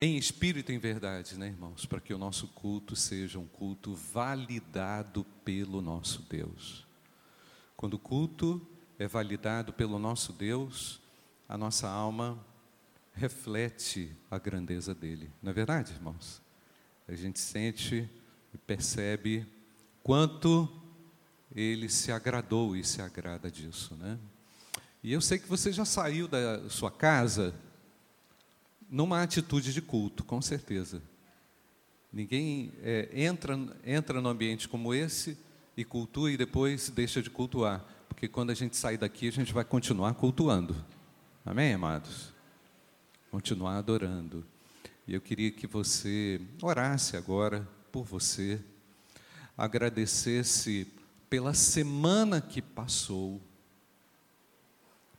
em espírito e em verdade, né, irmãos? Para que o nosso culto seja um culto validado pelo nosso Deus. Quando o culto é validado pelo nosso Deus, a nossa alma reflete a grandeza dele. Não é verdade, irmãos? A gente sente e percebe quanto ele se agradou e se agrada disso, né? E eu sei que você já saiu da sua casa numa atitude de culto, com certeza. Ninguém é, entra, entra no ambiente como esse e cultua e depois deixa de cultuar. Porque quando a gente sair daqui, a gente vai continuar cultuando. Amém, amados? Continuar adorando. E eu queria que você orasse agora por você, agradecesse pela semana que passou,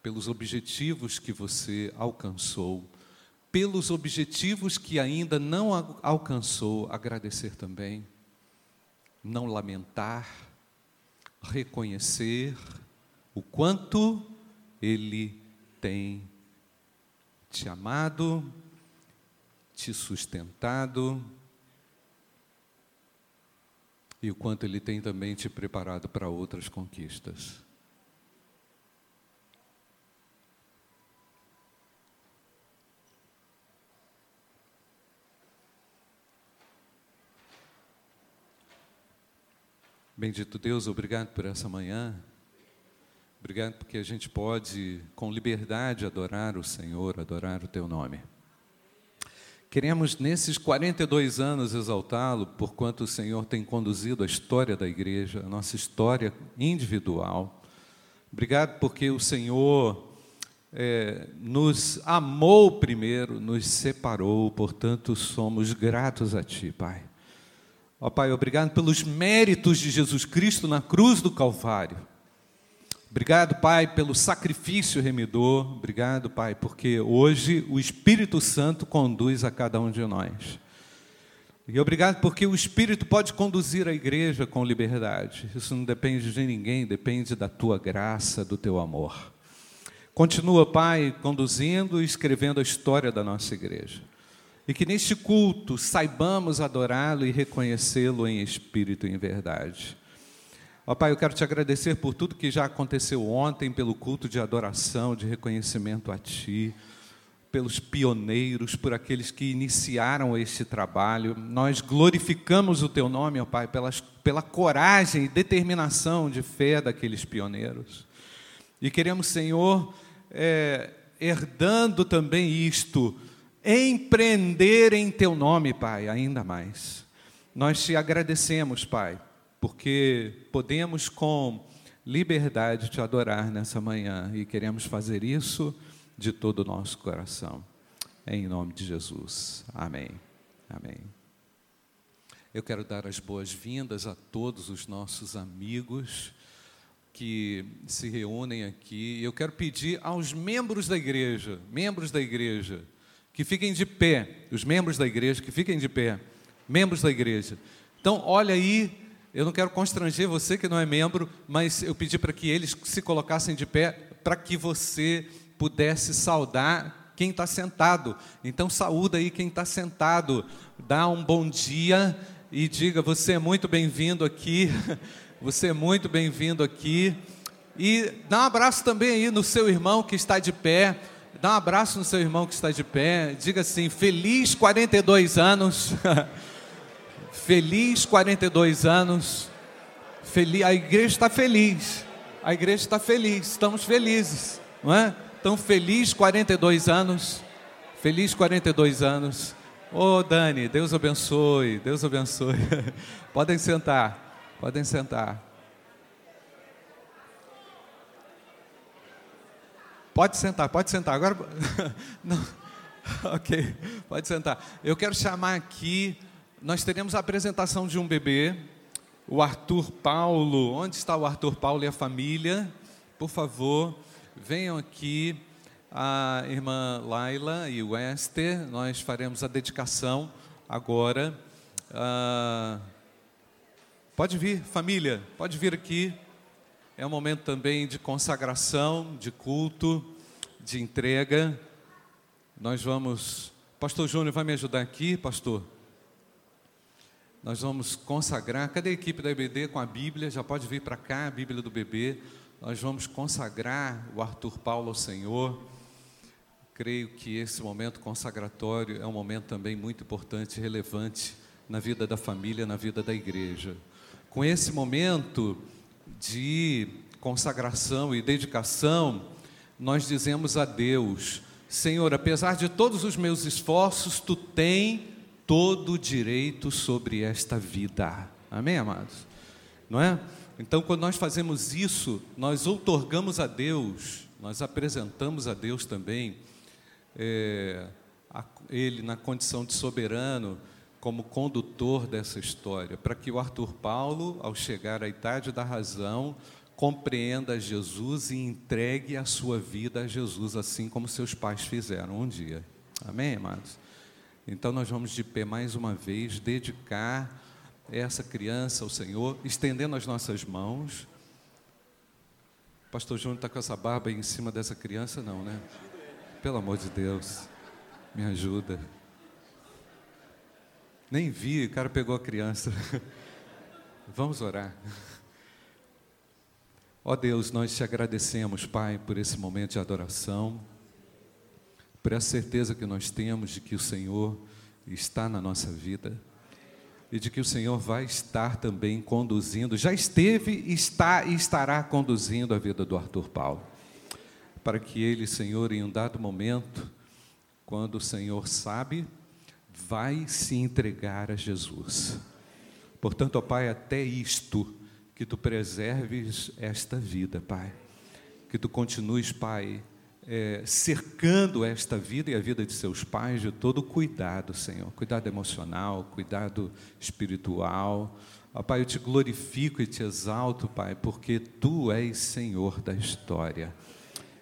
pelos objetivos que você alcançou pelos objetivos que ainda não alcançou, agradecer também, não lamentar, reconhecer o quanto Ele tem te amado, te sustentado e o quanto Ele tem também te preparado para outras conquistas. Bendito Deus, obrigado por essa manhã. Obrigado porque a gente pode, com liberdade, adorar o Senhor, adorar o Teu nome. Queremos, nesses 42 anos, exaltá-lo por quanto o Senhor tem conduzido a história da igreja, a nossa história individual. Obrigado porque o Senhor é, nos amou primeiro, nos separou, portanto, somos gratos a Ti, Pai. Ó oh, Pai, obrigado pelos méritos de Jesus Cristo na cruz do Calvário. Obrigado, Pai, pelo sacrifício remidor. Obrigado, Pai, porque hoje o Espírito Santo conduz a cada um de nós. E obrigado porque o Espírito pode conduzir a igreja com liberdade. Isso não depende de ninguém, depende da tua graça, do teu amor. Continua, Pai, conduzindo e escrevendo a história da nossa igreja. E que neste culto saibamos adorá-lo e reconhecê-lo em espírito e em verdade. Ó Pai, eu quero te agradecer por tudo que já aconteceu ontem, pelo culto de adoração, de reconhecimento a Ti, pelos pioneiros, por aqueles que iniciaram este trabalho. Nós glorificamos o Teu nome, ó Pai, pelas, pela coragem e determinação de fé daqueles pioneiros. E queremos, Senhor, é, herdando também isto, empreender em teu nome, Pai, ainda mais. Nós te agradecemos, Pai, porque podemos com liberdade te adorar nessa manhã e queremos fazer isso de todo o nosso coração. Em nome de Jesus. Amém. Amém. Eu quero dar as boas-vindas a todos os nossos amigos que se reúnem aqui. Eu quero pedir aos membros da igreja, membros da igreja, que fiquem de pé, os membros da igreja, que fiquem de pé, membros da igreja. Então, olha aí, eu não quero constranger você que não é membro, mas eu pedi para que eles se colocassem de pé, para que você pudesse saudar quem está sentado. Então, saúda aí quem está sentado, dá um bom dia e diga: Você é muito bem-vindo aqui, você é muito bem-vindo aqui. E dá um abraço também aí no seu irmão que está de pé. Dá um abraço no seu irmão que está de pé. Diga assim: Feliz 42 anos. feliz 42 anos. Feliz, a igreja está feliz. A igreja está feliz. Estamos felizes, não é? Então, feliz 42 anos. Feliz 42 anos. Ô oh, Dani, Deus abençoe. Deus abençoe. podem sentar. Podem sentar. Pode sentar, pode sentar. Agora. Não. Ok, pode sentar. Eu quero chamar aqui. Nós teremos a apresentação de um bebê, o Arthur Paulo. Onde está o Arthur Paulo e a família? Por favor, venham aqui. A irmã Laila e o Esther. Nós faremos a dedicação agora. Ah, pode vir, família, pode vir aqui. É um momento também de consagração, de culto, de entrega. Nós vamos Pastor Júnior vai me ajudar aqui, pastor? Nós vamos consagrar. Cadê a equipe da IBD com a Bíblia? Já pode vir para cá, a Bíblia do bebê. Nós vamos consagrar o Arthur Paulo ao Senhor. Creio que esse momento consagratório é um momento também muito importante e relevante na vida da família, na vida da igreja. Com esse momento de consagração e dedicação, nós dizemos a Deus: Senhor, apesar de todos os meus esforços, tu tem todo o direito sobre esta vida. Amém, amados? Não é? Então, quando nós fazemos isso, nós outorgamos a Deus, nós apresentamos a Deus também, é, a, Ele na condição de soberano, como condutor dessa história, para que o Arthur Paulo, ao chegar à idade da razão, compreenda Jesus e entregue a sua vida a Jesus, assim como seus pais fizeram um dia. Amém, amados? Então nós vamos de pé mais uma vez dedicar essa criança ao Senhor, estendendo as nossas mãos. Pastor Júnior está com essa barba em cima dessa criança, não, né? Pelo amor de Deus, me ajuda. Nem vi, o cara pegou a criança. Vamos orar. Ó oh Deus, nós te agradecemos, Pai, por esse momento de adoração, por essa certeza que nós temos de que o Senhor está na nossa vida e de que o Senhor vai estar também conduzindo, já esteve, está e estará conduzindo a vida do Arthur Paulo, para que ele, Senhor, em um dado momento, quando o Senhor sabe, vai se entregar a Jesus. Portanto, ó Pai, até isto que tu preserves esta vida, Pai. Que tu continues, Pai, é, cercando esta vida e a vida de seus pais de todo cuidado, Senhor. Cuidado emocional, cuidado espiritual. Ó, Pai, eu te glorifico e te exalto, Pai, porque tu és Senhor da história.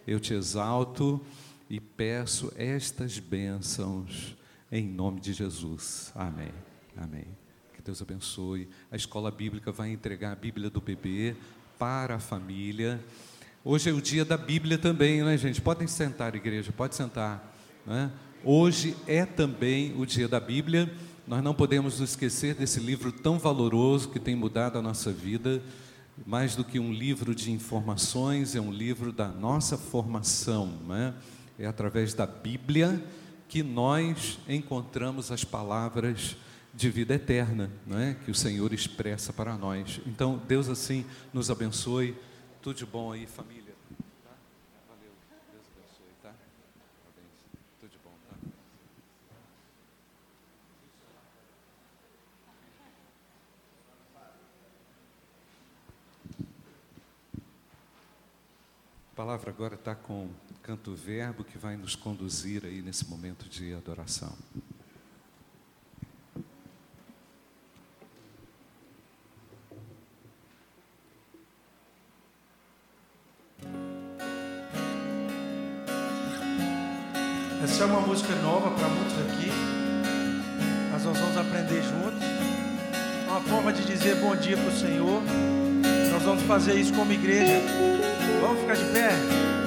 Eu te exalto e peço estas bênçãos em nome de Jesus. Amém. Amém. Deus abençoe. A escola bíblica vai entregar a Bíblia do bebê para a família. Hoje é o dia da Bíblia também, né, gente? Podem sentar, igreja, pode sentar. Né? Hoje é também o dia da Bíblia. Nós não podemos nos esquecer desse livro tão valoroso que tem mudado a nossa vida. Mais do que um livro de informações, é um livro da nossa formação. Né? É através da Bíblia que nós encontramos as palavras de vida eterna, não é? que o Senhor expressa para nós. Então, Deus assim nos abençoe. Tudo de bom aí, família. Tá? Valeu. Deus abençoe, tá? Tudo de bom, tá? A palavra agora está com canto verbo que vai nos conduzir aí nesse momento de adoração. Essa é uma música nova para muitos aqui. Nós vamos aprender juntos. É uma forma de dizer bom dia para o Senhor. Nós vamos fazer isso como igreja. Vamos ficar de pé?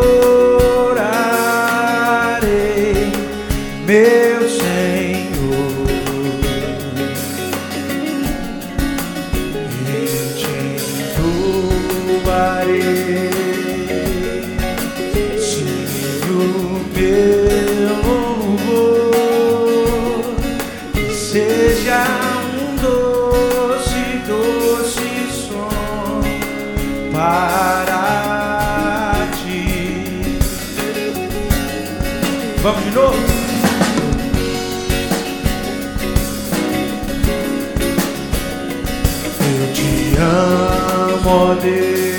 إلهام عليك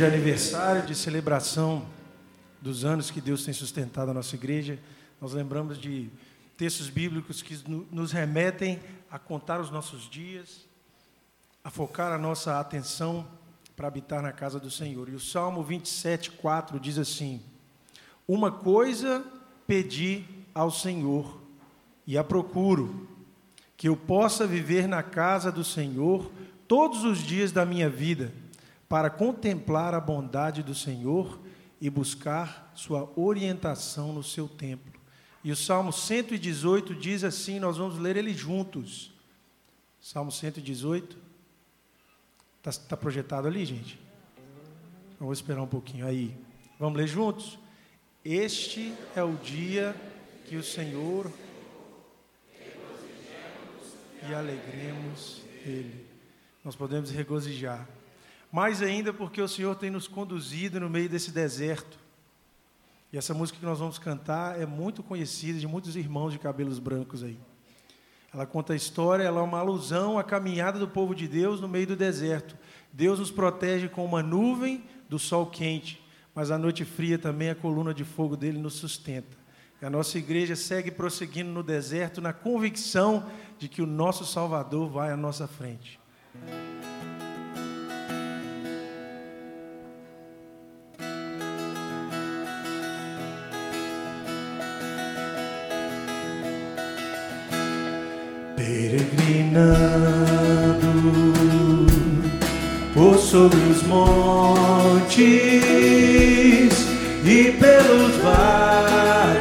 de aniversário, de celebração dos anos que Deus tem sustentado a nossa igreja, nós lembramos de textos bíblicos que nos remetem a contar os nossos dias, a focar a nossa atenção para habitar na casa do Senhor. E o Salmo 27, 4 diz assim: Uma coisa pedi ao Senhor e a procuro, que eu possa viver na casa do Senhor todos os dias da minha vida para contemplar a bondade do Senhor e buscar sua orientação no seu templo. E o Salmo 118 diz assim: nós vamos ler ele juntos. Salmo 118. Está tá projetado ali, gente? Vamos esperar um pouquinho aí. Vamos ler juntos? Este é o dia que o Senhor e alegremos Ele. Nós podemos regozijar. Mais ainda porque o Senhor tem nos conduzido no meio desse deserto. E essa música que nós vamos cantar é muito conhecida de muitos irmãos de cabelos brancos aí. Ela conta a história, ela é uma alusão à caminhada do povo de Deus no meio do deserto. Deus nos protege com uma nuvem do sol quente, mas a noite fria também a coluna de fogo dele nos sustenta. E a nossa igreja segue prosseguindo no deserto na convicção de que o nosso Salvador vai à nossa frente. Peregrinando por sobre os montes e pelos vales,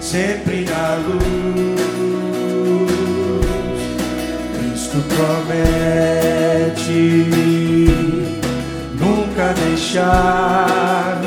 sempre na luz. Cristo promete nunca deixar-me.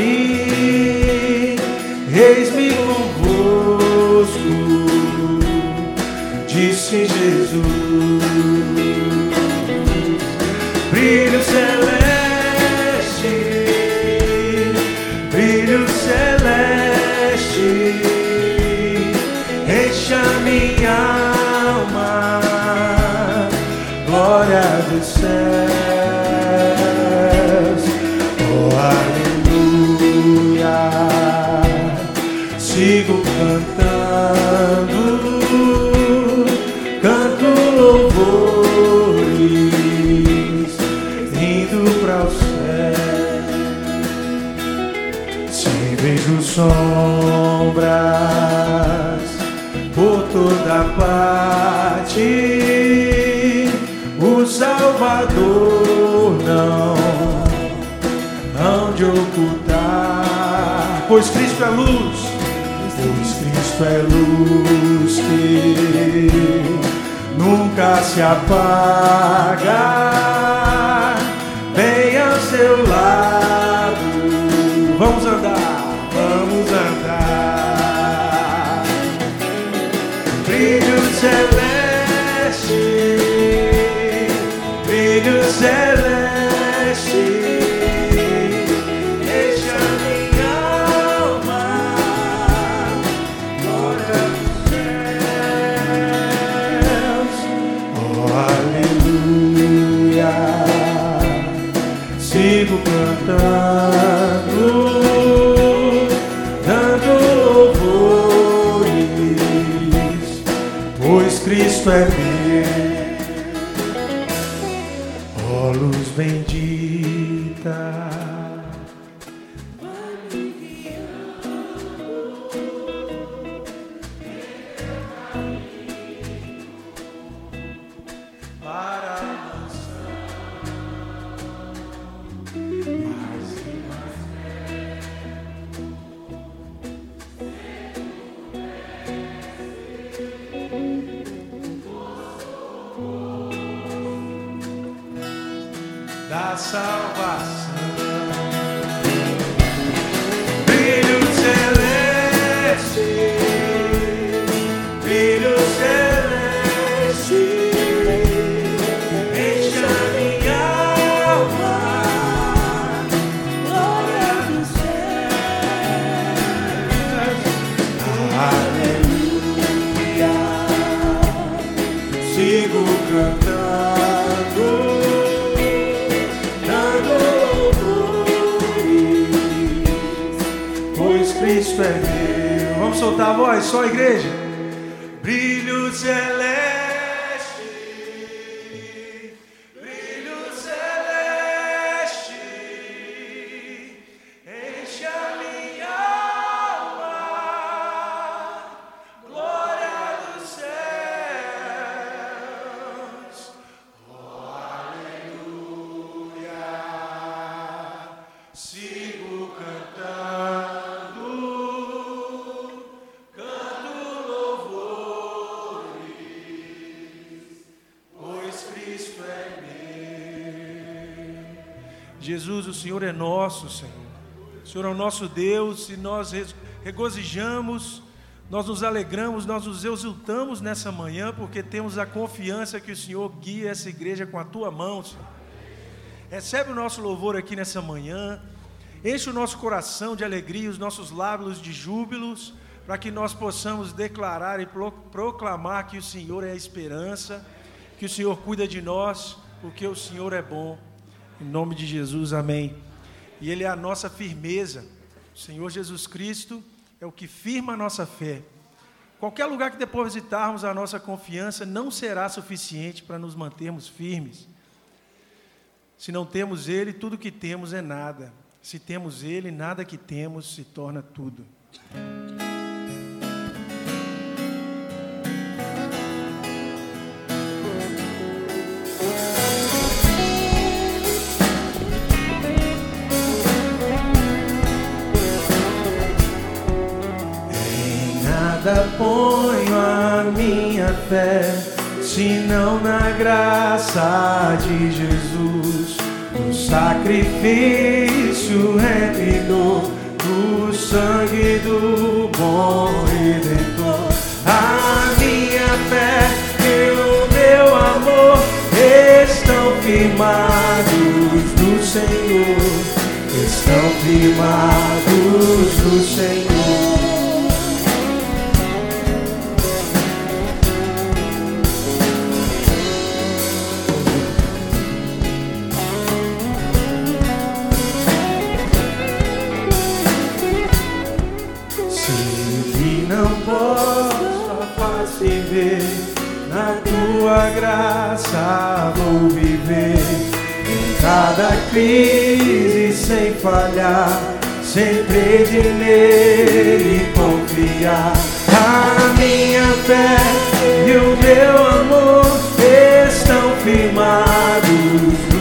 Pois Cristo é luz, pois Cristo é luz que nunca se apaga. Dando louvores, pois Cristo é Senhor é nosso, Senhor. O Senhor é o nosso Deus e nós regozijamos, nós nos alegramos, nós nos exultamos nessa manhã porque temos a confiança que o Senhor guia essa igreja com a tua mão, Senhor. Recebe o nosso louvor aqui nessa manhã. Enche o nosso coração de alegria, os nossos lábios de júbilos, para que nós possamos declarar e pro- proclamar que o Senhor é a esperança, que o Senhor cuida de nós, porque o Senhor é bom. Em nome de Jesus, amém. E Ele é a nossa firmeza. O Senhor Jesus Cristo é o que firma a nossa fé. Qualquer lugar que depositarmos a nossa confiança não será suficiente para nos mantermos firmes. Se não temos Ele, tudo que temos é nada. Se temos Ele, nada que temos se torna tudo. Ponho a minha fé, senão na graça de Jesus, no sacrifício remidor, do sangue do bom Redentor. A minha fé e o meu amor estão firmados no Senhor, estão firmados no Senhor. Tua graça vou viver. Em cada crise sem falhar, sempre de nele confiar. A minha fé e o meu amor estão firmados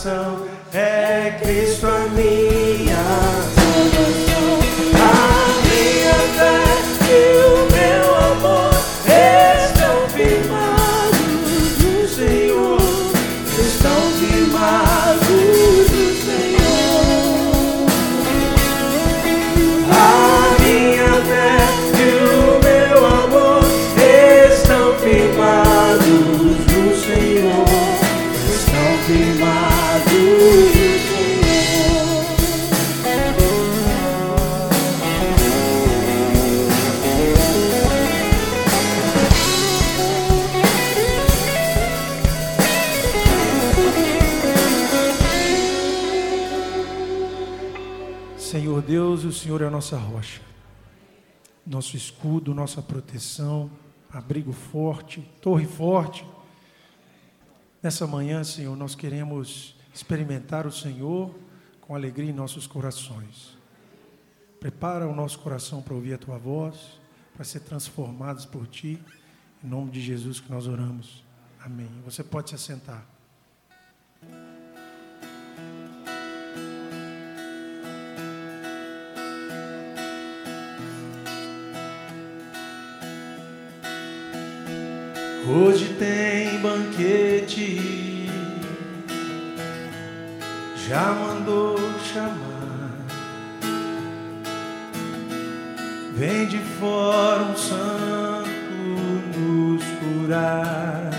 so nosso escudo, nossa proteção, abrigo forte, torre forte. Nessa manhã, Senhor, nós queremos experimentar o Senhor com alegria em nossos corações. Prepara o nosso coração para ouvir a tua voz, para ser transformados por ti. Em nome de Jesus que nós oramos. Amém. Você pode se assentar. Hoje tem banquete, já mandou chamar. Vem de fora um santo nos curar.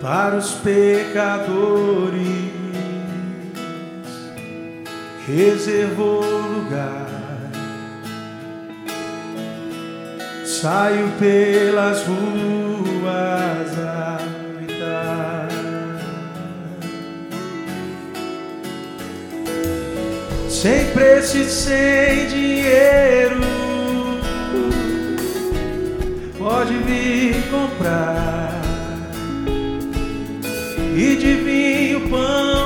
Para os pecadores reservou lugar. Saio pelas ruas a gritar. Sem preço e sem dinheiro, pode vir comprar. E de vinho, pão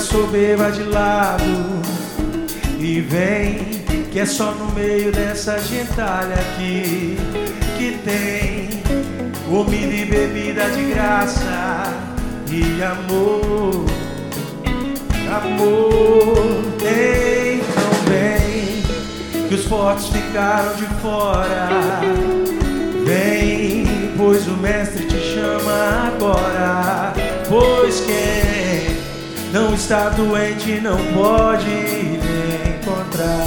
soberba de lado e vem, que é só no meio dessa gentalha aqui que tem comida e bebida de graça e amor, amor tem também que os fortes ficaram de fora. Vem, pois o mestre te chama agora. Pois quem não está doente não pode lhe encontrar.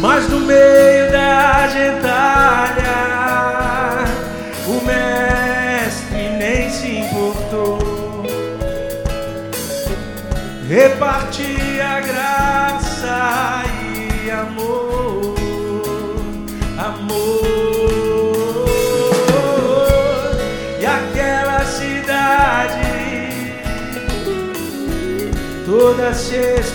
Mas no meio da gentalha, o mestre nem se importou. Repartir se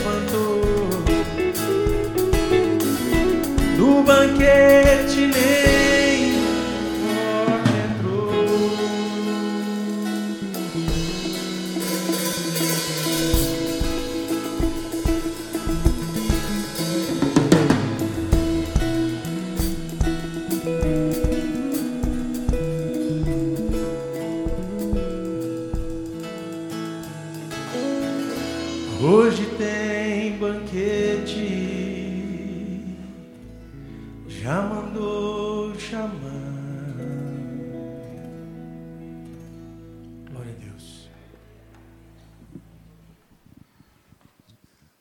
Glória a Deus.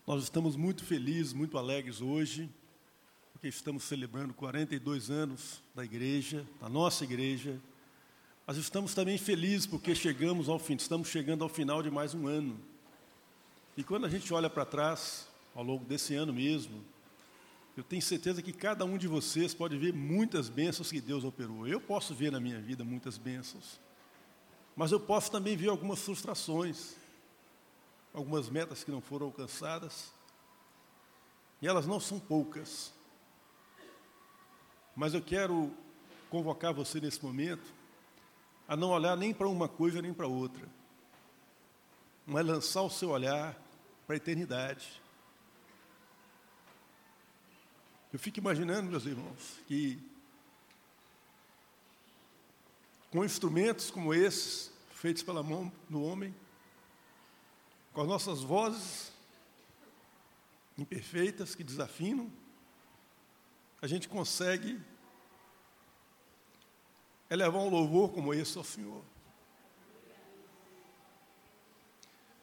Nós estamos muito felizes, muito alegres hoje, porque estamos celebrando 42 anos da igreja, da nossa igreja. Mas estamos também felizes porque chegamos ao fim, estamos chegando ao final de mais um ano. E quando a gente olha para trás, ao longo desse ano mesmo, eu tenho certeza que cada um de vocês pode ver muitas bênçãos que Deus operou. Eu posso ver na minha vida muitas bênçãos. Mas eu posso também ver algumas frustrações, algumas metas que não foram alcançadas. E elas não são poucas. Mas eu quero convocar você nesse momento a não olhar nem para uma coisa nem para outra, mas lançar o seu olhar para a eternidade. Eu fico imaginando, meus irmãos, que com instrumentos como esses, feitos pela mão do homem, com as nossas vozes imperfeitas que desafinam, a gente consegue elevar um louvor como esse ao Senhor.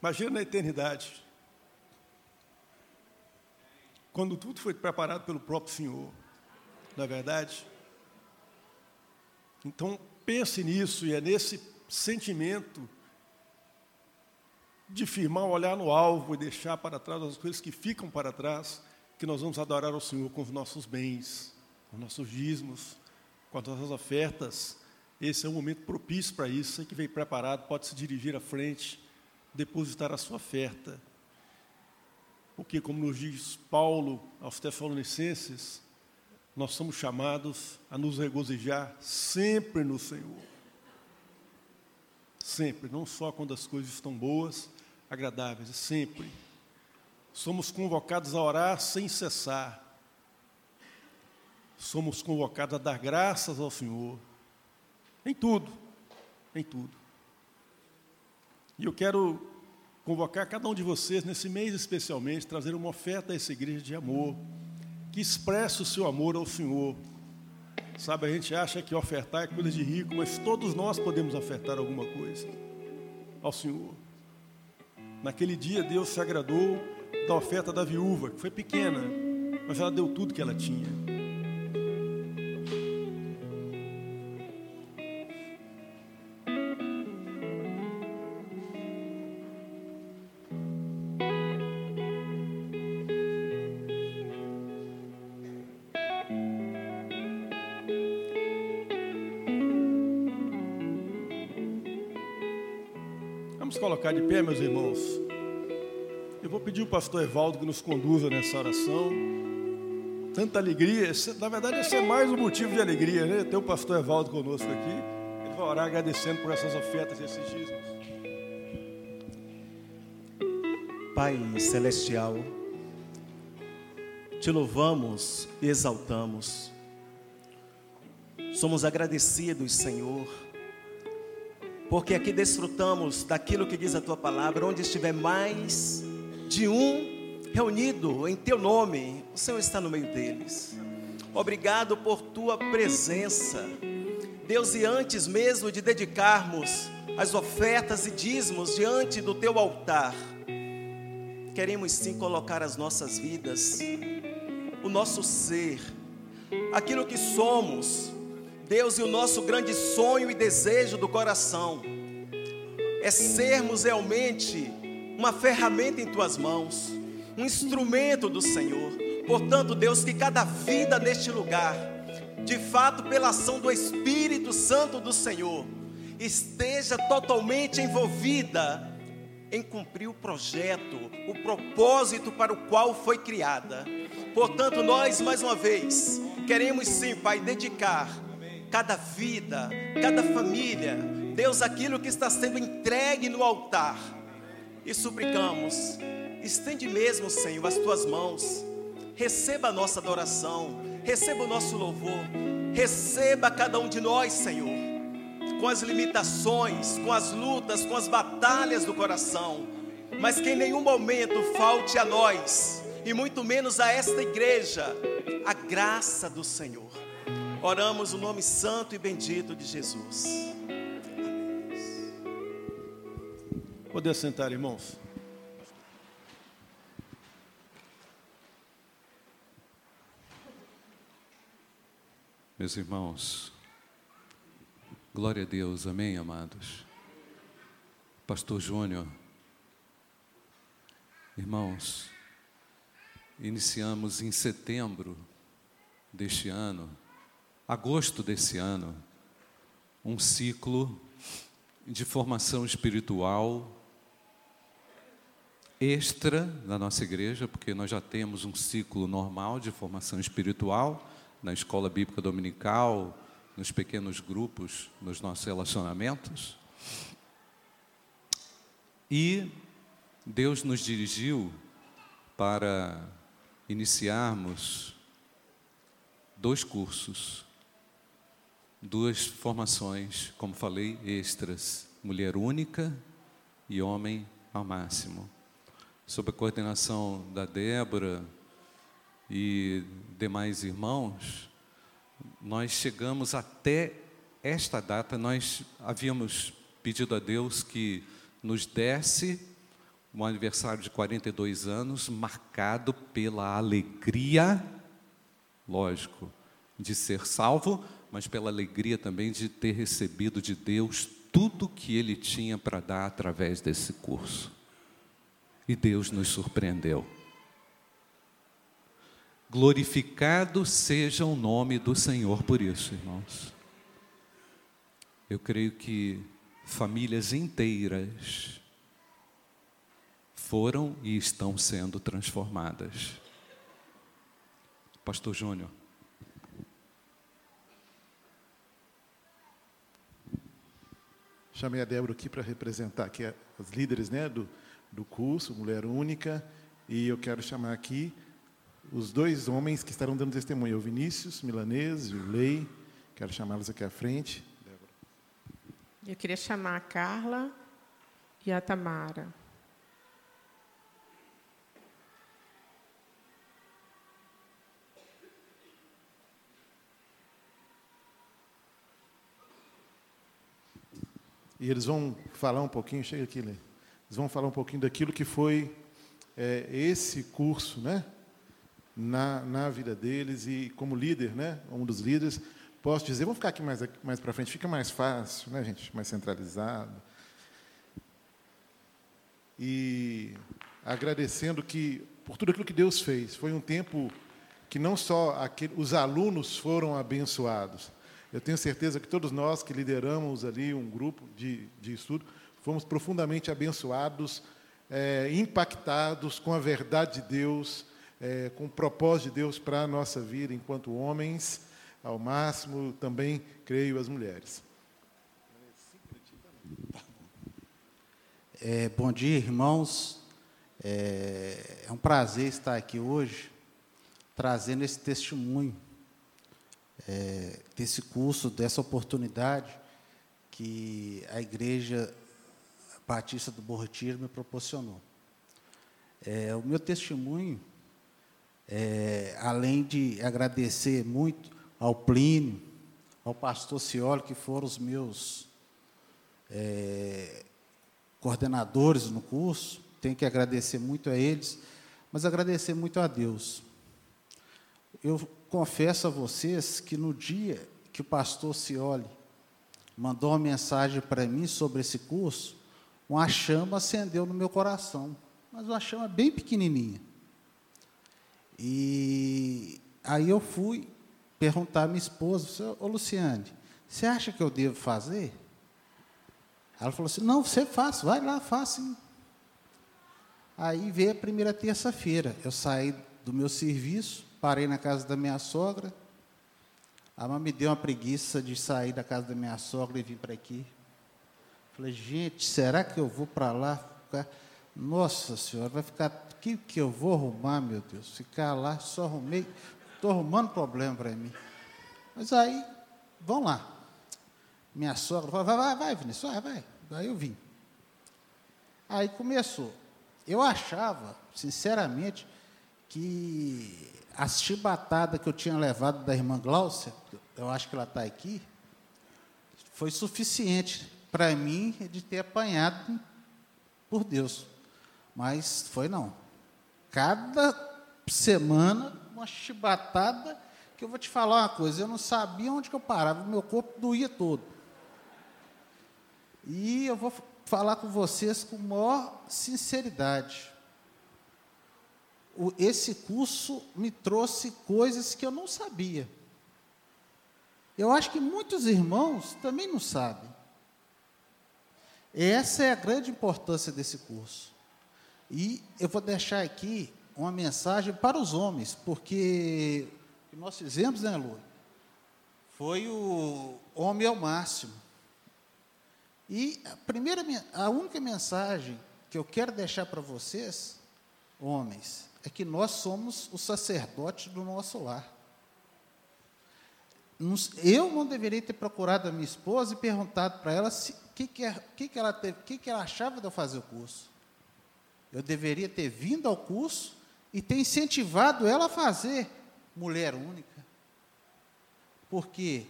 Imagina na eternidade, quando tudo foi preparado pelo próprio Senhor, na é verdade? Então, pense nisso, e é nesse sentimento de firmar o olhar no alvo e deixar para trás as coisas que ficam para trás, que nós vamos adorar ao Senhor com os nossos bens, com os nossos dízimos, com as nossas ofertas. Esse é um momento propício para isso. Você que veio preparado pode se dirigir à frente, depositar a sua oferta porque, como nos diz Paulo aos Tessalonicenses, nós somos chamados a nos regozijar sempre no Senhor. Sempre, não só quando as coisas estão boas, agradáveis, sempre. Somos convocados a orar sem cessar. Somos convocados a dar graças ao Senhor. Em tudo, em tudo. E eu quero convocar cada um de vocês, nesse mês especialmente, trazer uma oferta a essa igreja de amor, que expresse o seu amor ao Senhor. Sabe, a gente acha que ofertar é coisa de rico, mas todos nós podemos ofertar alguma coisa ao Senhor. Naquele dia, Deus se agradou da oferta da viúva, que foi pequena, mas ela deu tudo que ela tinha. Pé, meus irmãos. Eu vou pedir o pastor Evaldo que nos conduza nessa oração. Tanta alegria, na verdade, esse é mais um motivo de alegria, né? Ter o pastor Evaldo conosco aqui. Ele vai orar agradecendo por essas ofertas e esses dízimos. Pai Celestial, te louvamos e exaltamos. Somos agradecidos, Senhor porque aqui desfrutamos daquilo que diz a tua palavra, onde estiver mais de um reunido em teu nome, o Senhor está no meio deles. Obrigado por tua presença. Deus, e antes mesmo de dedicarmos as ofertas e dízimos diante do teu altar, queremos sim colocar as nossas vidas, o nosso ser, aquilo que somos, Deus, e o nosso grande sonho e desejo do coração é sermos realmente uma ferramenta em tuas mãos, um instrumento do Senhor. Portanto, Deus, que cada vida neste lugar, de fato, pela ação do Espírito Santo do Senhor, esteja totalmente envolvida em cumprir o projeto, o propósito para o qual foi criada. Portanto, nós, mais uma vez, queremos sim, Pai, dedicar cada vida, cada família, Deus, aquilo que está sendo entregue no altar, e suplicamos, estende mesmo, Senhor, as tuas mãos, receba a nossa adoração, receba o nosso louvor, receba cada um de nós, Senhor, com as limitações, com as lutas, com as batalhas do coração, mas que em nenhum momento falte a nós, e muito menos a esta igreja, a graça do Senhor Oramos o nome santo e bendito de Jesus. Poder sentar, irmãos. Meus irmãos, glória a Deus, amém, amados. Pastor Júnior, irmãos, iniciamos em setembro deste ano, agosto desse ano, um ciclo de formação espiritual extra na nossa igreja, porque nós já temos um ciclo normal de formação espiritual na escola bíblica dominical, nos pequenos grupos, nos nossos relacionamentos. E Deus nos dirigiu para iniciarmos dois cursos, duas formações, como falei, extras: mulher única e homem ao máximo. Sob a coordenação da Débora e demais irmãos, nós chegamos até esta data, nós havíamos pedido a Deus que nos desse um aniversário de 42 anos marcado pela alegria, lógico, de ser salvo, mas pela alegria também de ter recebido de Deus tudo que Ele tinha para dar através desse curso. E Deus nos surpreendeu. Glorificado seja o nome do Senhor por isso, irmãos. Eu creio que famílias inteiras foram e estão sendo transformadas. Pastor Júnior. Chamei a Débora aqui para representar aqui as líderes né, do, do curso, Mulher Única, e eu quero chamar aqui os dois homens que estarão dando testemunho, o Vinícius Milanês e o Lei, quero chamá-los aqui à frente. Eu queria chamar a Carla e a Tamara. E eles vão falar um pouquinho, chega aqui, Lei. Eles vão falar um pouquinho daquilo que foi é, esse curso, né? Na, na vida deles e como líder, né? Um dos líderes, posso dizer, vamos ficar aqui mais, mais para frente, fica mais fácil, né, gente? Mais centralizado. E agradecendo que, por tudo aquilo que Deus fez, foi um tempo que não só aquele, os alunos foram abençoados, eu tenho certeza que todos nós que lideramos ali um grupo de, de estudo, fomos profundamente abençoados, é, impactados com a verdade de Deus, é, com o propósito de Deus para a nossa vida enquanto homens, ao máximo, também, creio, as mulheres. É, bom dia, irmãos. É, é um prazer estar aqui hoje, trazendo esse testemunho é, desse curso, dessa oportunidade que a Igreja Batista do Borretiro me proporcionou. É, o meu testemunho, é, além de agradecer muito ao Plínio, ao pastor Cioli, que foram os meus é, coordenadores no curso, tenho que agradecer muito a eles, mas agradecer muito a Deus. Eu confesso a vocês que no dia que o pastor Cioli mandou uma mensagem para mim sobre esse curso, uma chama acendeu no meu coração, mas uma chama bem pequenininha. E aí eu fui perguntar à minha esposa, ô Luciane, você acha que eu devo fazer? Ela falou assim, não, você faz, vai lá, faça. Aí veio a primeira terça-feira, eu saí do meu serviço, parei na casa da minha sogra, a mãe me deu uma preguiça de sair da casa da minha sogra e vir para aqui. Falei, gente, será que eu vou para lá? Nossa Senhora, vai ficar. O que, que eu vou arrumar, meu Deus? Ficar lá, só arrumei. Estou arrumando problema para mim. Mas aí, vamos lá. Minha sogra falou, vai, vai, vai, Vinícius, vai, vai. Aí eu vim. Aí começou. Eu achava, sinceramente, que as chibatadas que eu tinha levado da irmã Gláucia, eu acho que ela está aqui, foi suficiente para mim de ter apanhado por Deus. Mas foi não. Cada semana, uma chibatada, que eu vou te falar uma coisa, eu não sabia onde que eu parava, meu corpo doía todo. E eu vou falar com vocês com maior sinceridade. Esse curso me trouxe coisas que eu não sabia. Eu acho que muitos irmãos também não sabem. Essa é a grande importância desse curso. E eu vou deixar aqui uma mensagem para os homens, porque nós fizemos, né, Lu? Foi o homem ao máximo. E a primeira, a única mensagem que eu quero deixar para vocês, homens, é que nós somos o sacerdote do nosso lar. Eu não deveria ter procurado a minha esposa e perguntado para ela o que, que, é, que, que, ela que, que ela achava de eu fazer o curso. Eu deveria ter vindo ao curso e ter incentivado ela a fazer mulher única. Porque,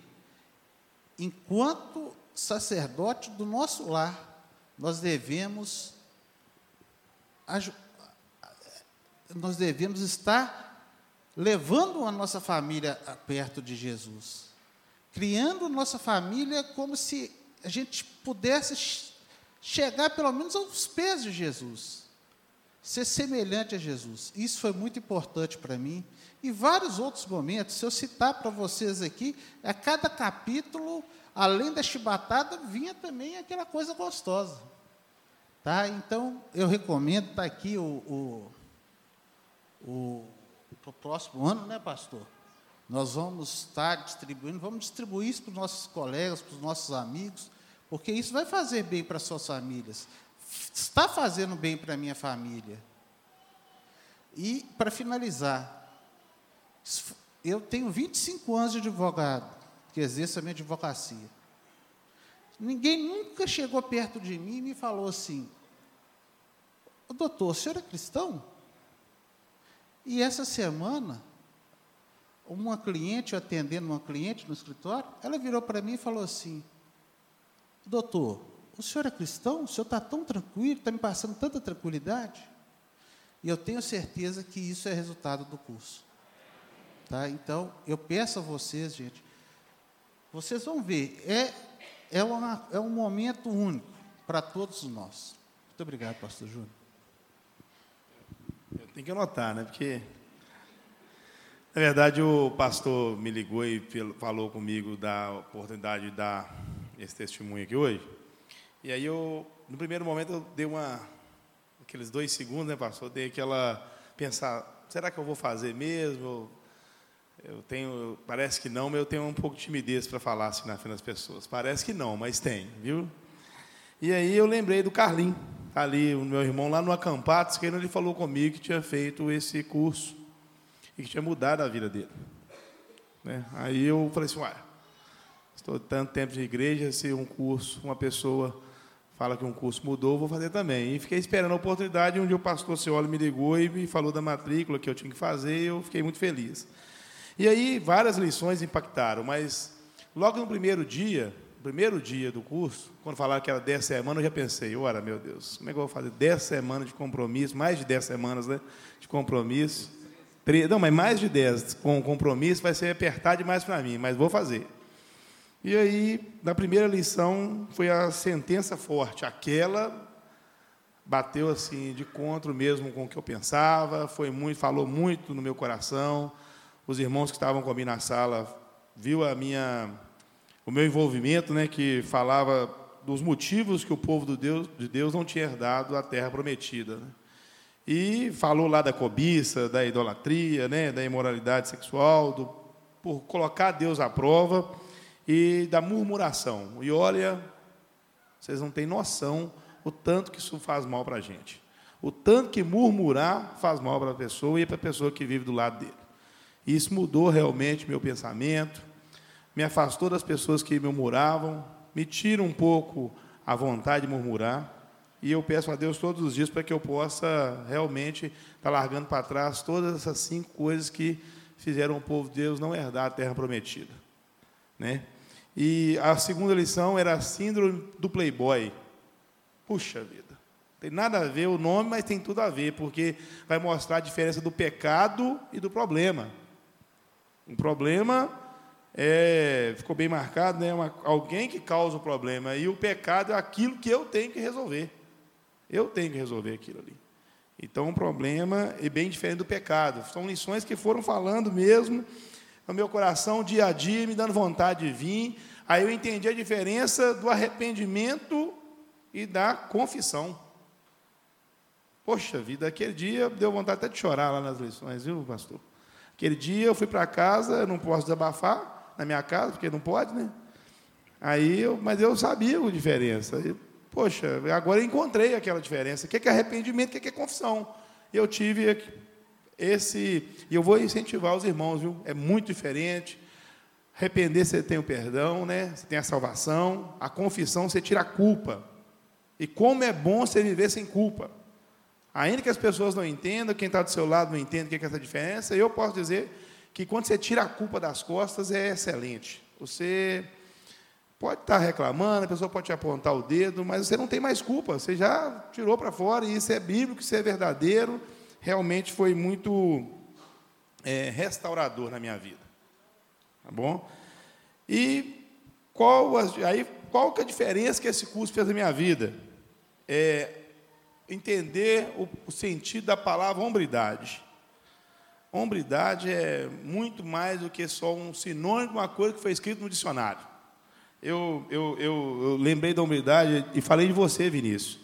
enquanto sacerdote do nosso lar, nós devemos nós devemos estar levando a nossa família perto de Jesus, criando nossa família como se a gente pudesse chegar pelo menos aos pés de Jesus, ser semelhante a Jesus. Isso foi muito importante para mim. E vários outros momentos, se eu citar para vocês aqui, a cada capítulo além da chibatada, vinha também aquela coisa gostosa. Tá? Então, eu recomendo, está aqui o, o, o, o próximo ano, né, pastor? Nós vamos estar distribuindo, vamos distribuir isso para os nossos colegas, para os nossos amigos, porque isso vai fazer bem para as suas famílias. Está fazendo bem para a minha família. E, para finalizar, eu tenho 25 anos de advogado que exerça a minha advocacia. Ninguém nunca chegou perto de mim e me falou assim: Doutor, o senhor é cristão? E essa semana, uma cliente, eu atendendo uma cliente no escritório, ela virou para mim e falou assim: Doutor, o senhor é cristão? O senhor está tão tranquilo, está me passando tanta tranquilidade? E eu tenho certeza que isso é resultado do curso. Tá? Então, eu peço a vocês, gente, vocês vão ver, é, é, uma, é um momento único para todos nós. Muito obrigado, pastor Júnior. Tenho que anotar, né? Porque, na verdade, o pastor me ligou e falou comigo da oportunidade de dar esse testemunho aqui hoje. E aí eu, no primeiro momento, eu dei uma, aqueles dois segundos, né, pastor? Eu dei aquela, pensar, será que eu vou fazer mesmo? Eu tenho, parece que não, mas eu tenho um pouco de timidez para falar assim na frente das pessoas. Parece que não, mas tem, viu? E aí eu lembrei do Carlinho, tá ali, o meu irmão lá no Acampatos, que ele falou comigo que tinha feito esse curso e que tinha mudado a vida dele. Né? Aí eu falei assim, uai, estou tanto tempo de igreja, se um curso, uma pessoa fala que um curso mudou, vou fazer também. E fiquei esperando a oportunidade, um dia o pastor Cioli me ligou e me falou da matrícula que eu tinha que fazer, e eu fiquei muito feliz. E aí várias lições impactaram, mas logo no primeiro dia, primeiro dia do curso, quando falaram que era 10 semanas, eu já pensei, ora, meu Deus, como é que eu vou fazer 10 semanas de compromisso, mais de 10 semanas né, de compromisso? Não, mas mais de 10 com compromisso vai ser apertar demais para mim, mas vou fazer. E aí, na primeira lição, foi a sentença forte. Aquela bateu assim de contra mesmo com o que eu pensava, foi muito, falou muito no meu coração os irmãos que estavam comigo na sala viu a minha o meu envolvimento, né, que falava dos motivos que o povo do Deus, de Deus não tinha herdado a terra prometida. Né? E falou lá da cobiça, da idolatria, né, da imoralidade sexual, do, por colocar Deus à prova e da murmuração. E olha, vocês não têm noção o tanto que isso faz mal para a gente. O tanto que murmurar faz mal para a pessoa e para a pessoa que vive do lado dele. Isso mudou realmente meu pensamento, me afastou das pessoas que murmuravam, me tira um pouco a vontade de murmurar. E eu peço a Deus todos os dias para que eu possa realmente estar tá largando para trás todas essas cinco coisas que fizeram o povo de Deus não herdar a terra prometida. né? E a segunda lição era a síndrome do playboy. Puxa vida. Tem nada a ver o nome, mas tem tudo a ver, porque vai mostrar a diferença do pecado e do problema. Um problema é, ficou bem marcado, né? Uma, alguém que causa o problema. E o pecado é aquilo que eu tenho que resolver. Eu tenho que resolver aquilo ali. Então, um problema é bem diferente do pecado. São lições que foram falando mesmo no meu coração, dia a dia, me dando vontade de vir. Aí eu entendi a diferença do arrependimento e da confissão. Poxa vida, aquele dia deu vontade até de chorar lá nas lições, viu, pastor? Aquele dia eu fui para casa, não posso desabafar na minha casa, porque não pode, né? Aí, eu, mas eu sabia a diferença. Poxa, agora eu encontrei aquela diferença. O que é arrependimento, o que é confissão? Eu tive esse, e eu vou incentivar os irmãos, viu? É muito diferente. Arrepender, você tem o perdão, né? Você tem a salvação. A confissão, você tira a culpa. E como é bom você viver sem culpa. Ainda que as pessoas não entendam, quem está do seu lado não entenda o que é essa diferença, eu posso dizer que quando você tira a culpa das costas é excelente. Você pode estar reclamando, a pessoa pode te apontar o dedo, mas você não tem mais culpa, você já tirou para fora, e isso é bíblico, isso é verdadeiro, realmente foi muito é, restaurador na minha vida. Tá bom? E qual, aí, qual que é a diferença que esse curso fez na minha vida? É, entender o, o sentido da palavra hombridade. Hombridade é muito mais do que só um sinônimo de uma coisa que foi escrito no dicionário. Eu, eu, eu, eu lembrei da hombridade e falei de você, Vinícius.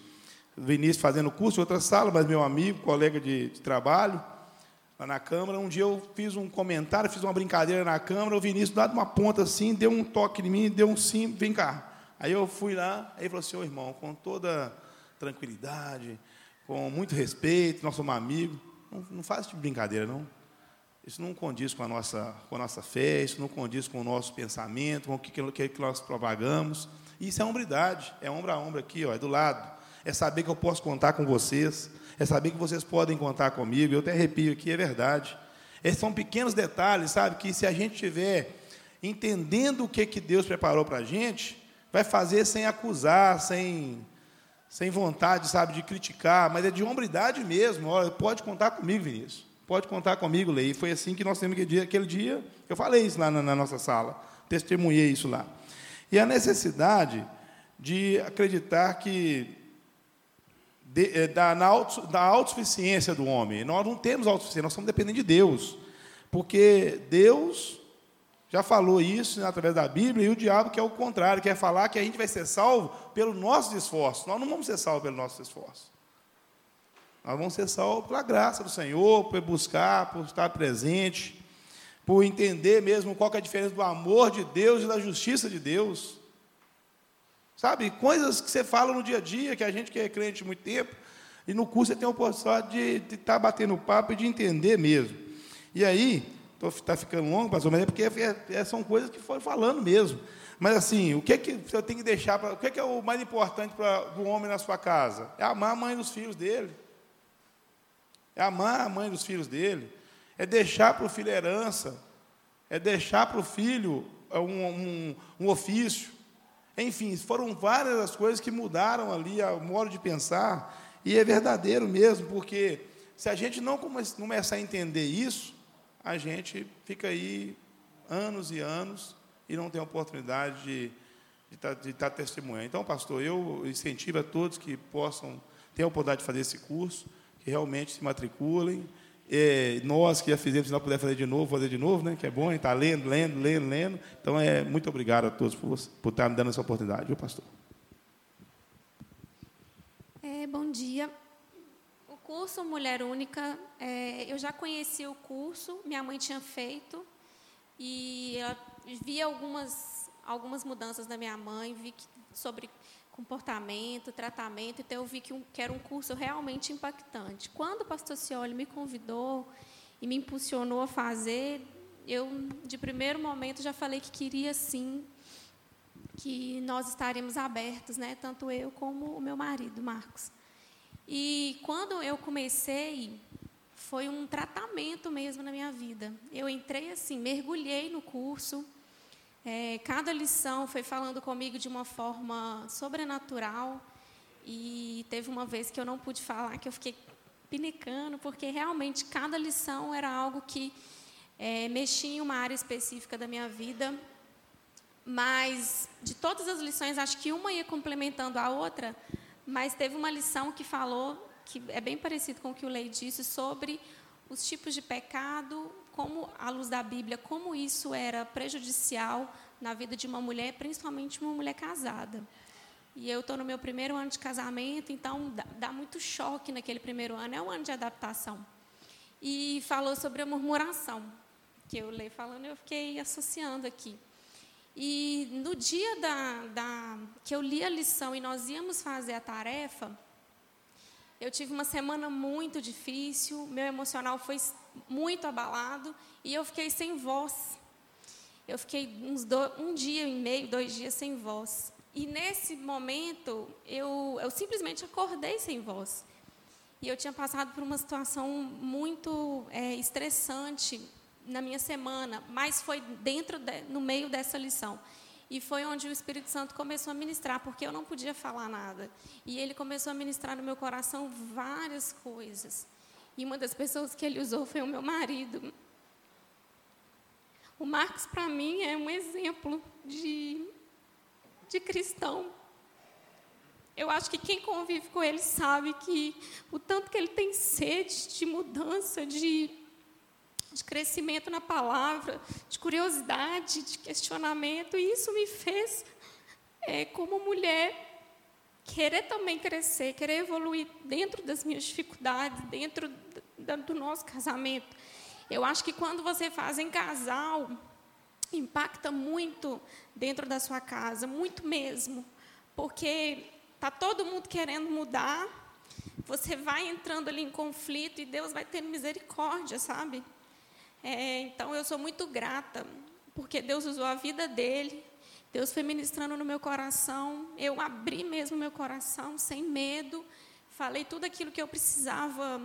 Vinícius fazendo curso em outra sala, mas meu amigo, colega de, de trabalho, lá na Câmara. Um dia eu fiz um comentário, fiz uma brincadeira na Câmara, o Vinícius, dado uma ponta assim, deu um toque em mim, deu um sim, vem cá. Aí eu fui lá, aí ele falou assim, ô irmão, com toda tranquilidade, com muito respeito, nós somos amigos. Não, não faz tipo de brincadeira, não. Isso não condiz com a nossa, com a nossa fé, isso não condiz com o nosso pensamento, com o que, que, que nós propagamos. Isso é hombridade, é ombro a ombro aqui, ó, é do lado. É saber que eu posso contar com vocês, é saber que vocês podem contar comigo. Eu até arrepio aqui, é verdade. Esses são pequenos detalhes, sabe, que se a gente tiver entendendo o que, que Deus preparou para a gente, vai fazer sem acusar, sem sem vontade, sabe, de criticar, mas é de hombridade mesmo. Olha, pode contar comigo, Vinícius. Pode contar comigo, Lei. E foi assim que nós temos aquele dia, aquele dia eu falei isso lá na, na nossa sala, testemunhei isso lá. E a necessidade de acreditar que de, é, da, na auto, da autossuficiência do homem. Nós não temos autossuficiência, nós somos dependentes de Deus. Porque Deus já falou isso através da Bíblia, e o diabo quer o contrário, quer falar que a gente vai ser salvo pelo nosso esforço. Nós não vamos ser salvos pelo nosso esforço. Nós vamos ser salvos pela graça do Senhor, por buscar, por estar presente, por entender mesmo qual é a diferença do amor de Deus e da justiça de Deus. Sabe, coisas que você fala no dia a dia, que a gente que é crente muito tempo, e no curso você tem a oportunidade de, estar batendo papo e de entender mesmo. E aí, Está ficando longo, pastor, mas é porque é, é, são coisas que foram falando mesmo. Mas assim, o que é que você tem que deixar para. O que é, que é o mais importante para o homem na sua casa? É amar a mãe dos filhos dele. É amar a mãe dos filhos dele. É deixar para o filho herança. É deixar para o filho um, um, um ofício. Enfim, foram várias as coisas que mudaram ali o modo de pensar. E é verdadeiro mesmo, porque se a gente não começar a entender isso, a gente fica aí anos e anos e não tem a oportunidade de, de, estar, tá, de tá testemunhando. Então, pastor, eu incentivo a todos que possam ter a oportunidade de fazer esse curso, realmente se matriculem. É, nós que já fizemos, se não puder fazer de novo, fazer de novo, né? que é bom, estar lendo, lendo, lendo, lendo. Então, é, muito obrigado a todos por, por estar me dando essa oportunidade, viu, pastor? É, bom dia curso Mulher Única, é, eu já conheci o curso, minha mãe tinha feito, e eu vi algumas, algumas mudanças na minha mãe, vi que, sobre comportamento, tratamento, então eu vi que, um, que era um curso realmente impactante. Quando o pastor Cioli me convidou e me impulsionou a fazer, eu, de primeiro momento, já falei que queria sim, que nós estaremos abertos, né, tanto eu como o meu marido, Marcos. E quando eu comecei, foi um tratamento mesmo na minha vida. Eu entrei assim, mergulhei no curso, É, cada lição foi falando comigo de uma forma sobrenatural. E teve uma vez que eu não pude falar, que eu fiquei pinicando, porque realmente cada lição era algo que é, mexia em uma área específica da minha vida. Mas de todas as lições, acho que uma ia complementando a outra, mas teve uma lição que falou, que é bem parecido com o que o Lei disse, sobre os tipos de pecado, como, à luz da Bíblia, como isso era prejudicial na vida de uma mulher, principalmente uma mulher casada. E eu estou no meu primeiro ano de casamento, então dá, dá, muito choque naquele primeiro ano, é um ano de adaptação. E falou sobre a murmuração, que eu leio falando, eu fiquei associando aqui. E no dia da, da, que eu li a lição e nós íamos fazer a tarefa, eu tive uma semana muito difícil, meu emocional foi muito abalado e eu fiquei sem voz. Eu fiquei uns do, um dia e meio, dois dias sem voz. E nesse momento, eu, eu simplesmente acordei sem voz. E eu tinha passado por uma situação muito é, estressante na minha semana, mas foi dentro, de, no meio dessa lição. E foi onde o Espírito Santo começou a ministrar, porque eu não podia falar nada. E ele começou a ministrar no meu coração várias coisas. E uma das pessoas que ele usou foi o meu marido. O Marcos, para mim, é um exemplo de, de cristão. Eu acho que quem convive com ele sabe que o tanto que ele tem sede de mudança, de de crescimento na palavra, de curiosidade, de questionamento, e isso me fez, é, como mulher, querer também crescer, querer evoluir dentro das minhas dificuldades, dentro do nosso casamento. Eu acho que quando você faz em casal, impacta muito dentro da sua casa, muito mesmo, porque tá todo mundo querendo mudar, você vai entrando ali em conflito e Deus vai tendo misericórdia, sabe? É, então, eu sou muito grata, porque Deus usou a vida dele, Deus foi ministrando no meu coração, eu abri mesmo meu coração, sem medo, falei tudo aquilo que eu precisava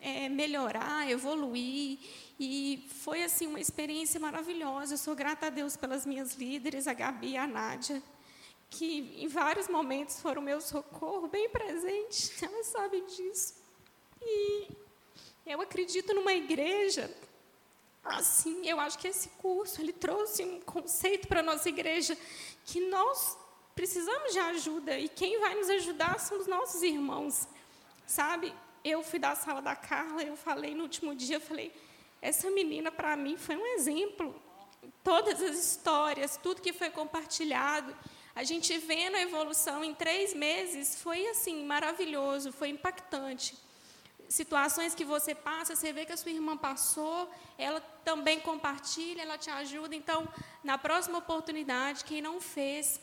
é, melhorar, evoluir, e foi assim uma experiência maravilhosa. Eu sou grata a Deus pelas minhas líderes, a Gabi e a Nádia, que em vários momentos foram meu socorro, bem presente, elas sabem disso. E eu acredito numa igreja Assim, eu acho que esse curso ele trouxe um conceito para a nossa igreja que nós precisamos de ajuda e quem vai nos ajudar são os nossos irmãos. Sabe? Eu fui da sala da Carla, eu falei no último dia, eu falei, essa menina para mim foi um exemplo. Todas as histórias, tudo que foi compartilhado, a gente vendo a evolução em três meses foi assim maravilhoso, foi impactante situações que você passa, você vê que a sua irmã passou, ela também compartilha, ela te ajuda. Então, na próxima oportunidade, quem não fez,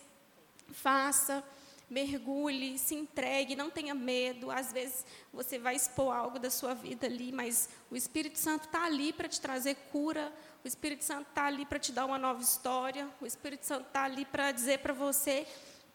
faça, mergulhe, se entregue, não tenha medo. Às vezes você vai expor algo da sua vida ali, mas o Espírito Santo está ali para te trazer cura. O Espírito Santo está ali para te dar uma nova história. O Espírito Santo está ali para dizer para você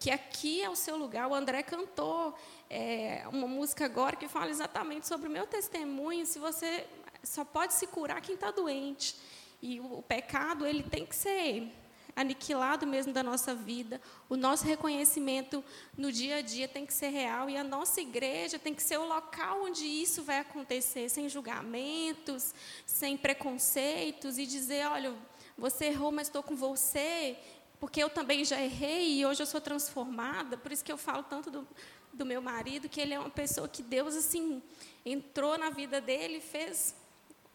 que aqui é o seu lugar. O André cantou é, uma música agora que fala exatamente sobre o meu testemunho. Se você só pode se curar quem está doente. E o, o pecado ele tem que ser aniquilado mesmo da nossa vida. O nosso reconhecimento no dia a dia tem que ser real e a nossa igreja tem que ser o local onde isso vai acontecer, sem julgamentos, sem preconceitos e dizer, olha, você errou, mas estou com você porque eu também já errei e hoje eu sou transformada. Por isso que eu falo tanto do, do meu marido, que ele é uma pessoa que Deus assim entrou na vida dele, fez,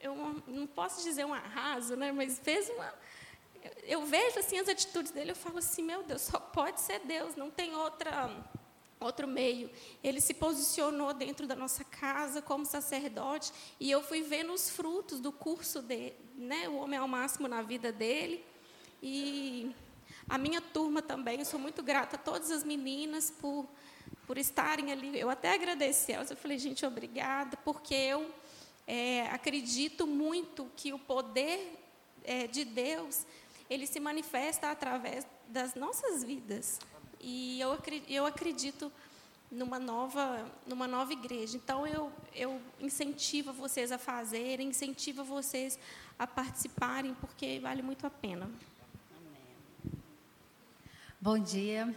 eu não posso dizer um arraso, né, mas fez uma eu vejo assim as atitudes dele, eu falo assim, meu Deus, só pode ser Deus, não tem outra outro meio. Ele se posicionou dentro da nossa casa como sacerdote e eu fui vendo os frutos do curso dele, né, o homem ao máximo na vida dele. E a minha turma também, eu sou muito grata a todas as meninas por, por estarem ali. Eu até agradeci elas, eu falei, gente, obrigada, porque eu é, acredito muito que o poder é, de Deus, ele se manifesta através das nossas vidas. E eu, eu acredito numa nova, numa nova igreja. Então, eu, eu incentivo vocês a fazerem, incentivo vocês a participarem, porque vale muito a pena. Bom dia.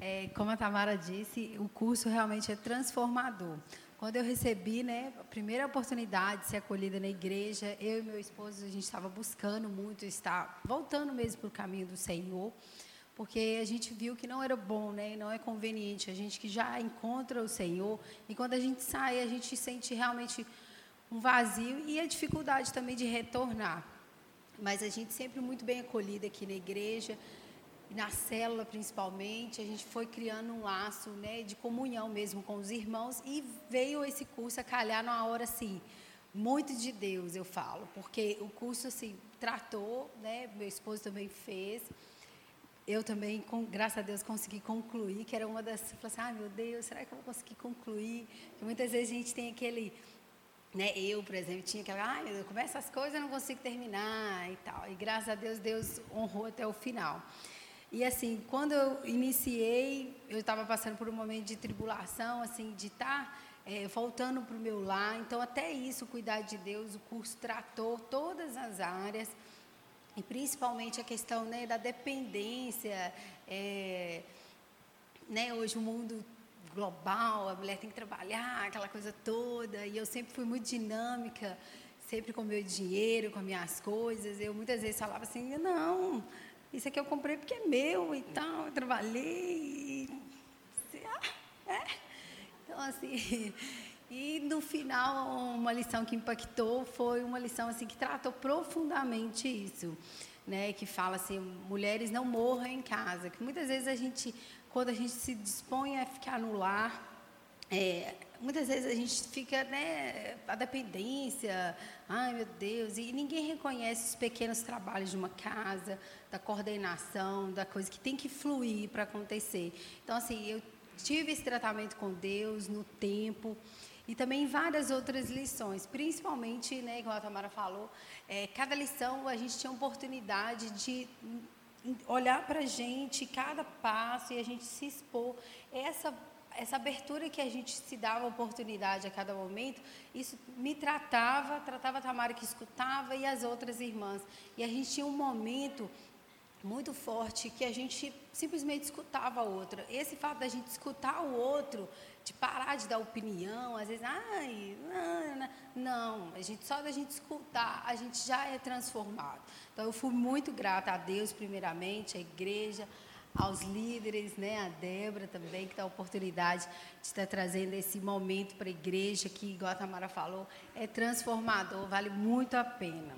É, como a Tamara disse, o curso realmente é transformador. Quando eu recebi né, a primeira oportunidade de ser acolhida na igreja, eu e meu esposo, a gente estava buscando muito estar voltando mesmo para o caminho do Senhor, porque a gente viu que não era bom, né, não é conveniente, a gente que já encontra o Senhor, e quando a gente sai, a gente sente realmente um vazio e a dificuldade também de retornar. Mas a gente sempre muito bem acolhida aqui na igreja, na célula principalmente, a gente foi criando um laço né, de comunhão mesmo com os irmãos e veio esse curso a calhar numa hora assim, muito de Deus, eu falo, porque o curso assim tratou, né, meu esposo também fez, eu também, com, graças a Deus, consegui concluir, que era uma das, eu assim, ah, meu Deus, será que eu vou conseguir concluir? Porque muitas vezes a gente tem aquele, né, eu, por exemplo, tinha aquela, ah, eu começo as coisas e não consigo terminar e tal, e graças a Deus, Deus honrou até o final. E assim, quando eu iniciei, eu estava passando por um momento de tribulação, assim, de estar tá, é, voltando para o meu lar. Então, até isso, cuidar de Deus, o curso tratou todas as áreas, e principalmente a questão né, da dependência. É, né, hoje o mundo global, a mulher tem que trabalhar, aquela coisa toda, e eu sempre fui muito dinâmica, sempre com meu dinheiro, com as minhas coisas. Eu muitas vezes falava assim, não isso aqui eu comprei porque é meu e tal, eu trabalhei. E, ah, é. Então, assim, e no final, uma lição que impactou foi uma lição assim que tratou profundamente isso, né? Que fala assim, mulheres não morram em casa. Que muitas vezes a gente, quando a gente se dispõe a ficar no lar, é, muitas vezes a gente fica, né, a dependência, ai meu Deus, e ninguém reconhece os pequenos trabalhos de uma casa, da coordenação, da coisa que tem que fluir para acontecer. Então, assim, eu tive esse tratamento com Deus no tempo e também várias outras lições, principalmente, né, como a Tamara falou, é, cada lição a gente tinha oportunidade de olhar para a gente, cada passo e a gente se expor. Essa essa abertura que a gente se dava oportunidade a cada momento, isso me tratava, tratava a Tamara que escutava e as outras irmãs. E a gente tinha um momento muito forte que a gente simplesmente escutava a outra. Esse fato da gente escutar o outro, de parar de dar opinião, às vezes, ai, não, não, a gente só da gente escutar, a gente já é transformado. Então eu fui muito grata a Deus primeiramente, à igreja, aos líderes, né, a Débora também, que dá a oportunidade de estar trazendo esse momento para a igreja, que, igual a Tamara falou, é transformador, vale muito a pena.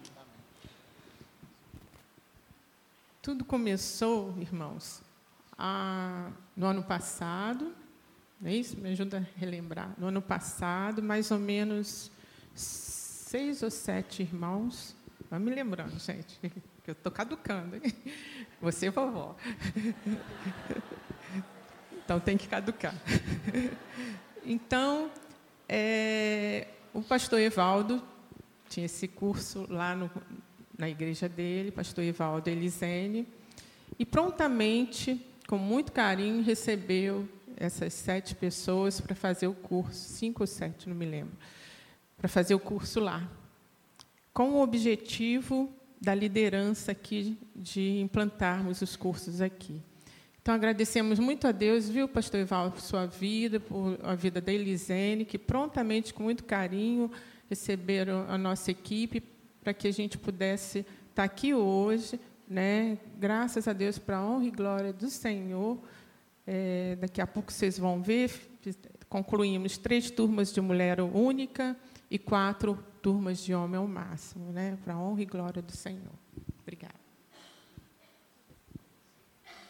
Tudo começou, irmãos, no ano passado, não é isso? Me ajuda a relembrar. No ano passado, mais ou menos seis ou sete irmãos. Vai me lembrando, gente, que eu estou caducando. Hein? Você, vovó. Então tem que caducar. Então, é, o pastor Evaldo tinha esse curso lá no, na igreja dele, pastor Ivaldo Elisene, e prontamente, com muito carinho, recebeu essas sete pessoas para fazer o curso, cinco ou sete, não me lembro, para fazer o curso lá, com o objetivo da liderança aqui de implantarmos os cursos aqui. Então, agradecemos muito a Deus, viu, pastor Ivaldo, por sua vida, por a vida da Elisene, que prontamente, com muito carinho, receberam a nossa equipe para que a gente pudesse estar aqui hoje, né? Graças a Deus para a honra e glória do Senhor. É, daqui a pouco vocês vão ver. Concluímos três turmas de mulher única e quatro turmas de homem ao máximo, né? Para a honra e glória do Senhor. Obrigada.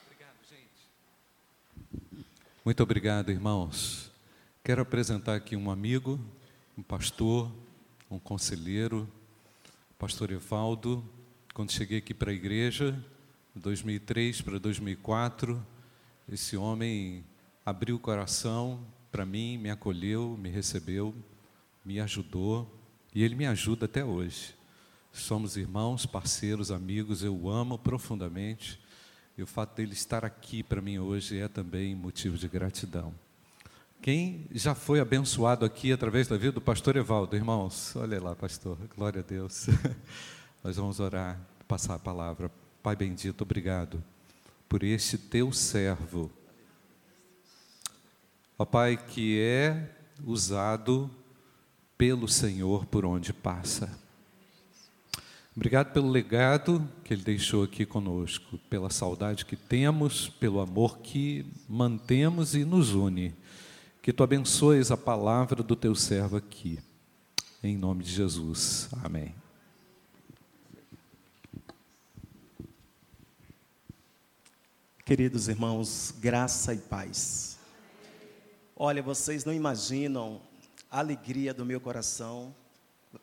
Obrigado, gente. Muito obrigado, irmãos. Quero apresentar aqui um amigo, um pastor, um conselheiro, pastor Evaldo, quando cheguei aqui para a igreja, em 2003 para 2004, esse homem abriu o coração para mim, me acolheu, me recebeu, me ajudou e ele me ajuda até hoje. Somos irmãos, parceiros, amigos, eu o amo profundamente e o fato dele estar aqui para mim hoje é também motivo de gratidão. Quem já foi abençoado aqui através da vida do pastor Evaldo, irmãos? Olha lá, pastor, glória a Deus. Nós vamos orar, passar a palavra. Pai bendito, obrigado por este teu servo. Ó Pai, que é usado pelo Senhor por onde passa. Obrigado pelo legado que Ele deixou aqui conosco, pela saudade que temos, pelo amor que mantemos e nos une. Que Tu abençoes a palavra do Teu servo aqui. Em nome de Jesus. Amém. Queridos irmãos, graça e paz. Olha, vocês não imaginam alegria do meu coração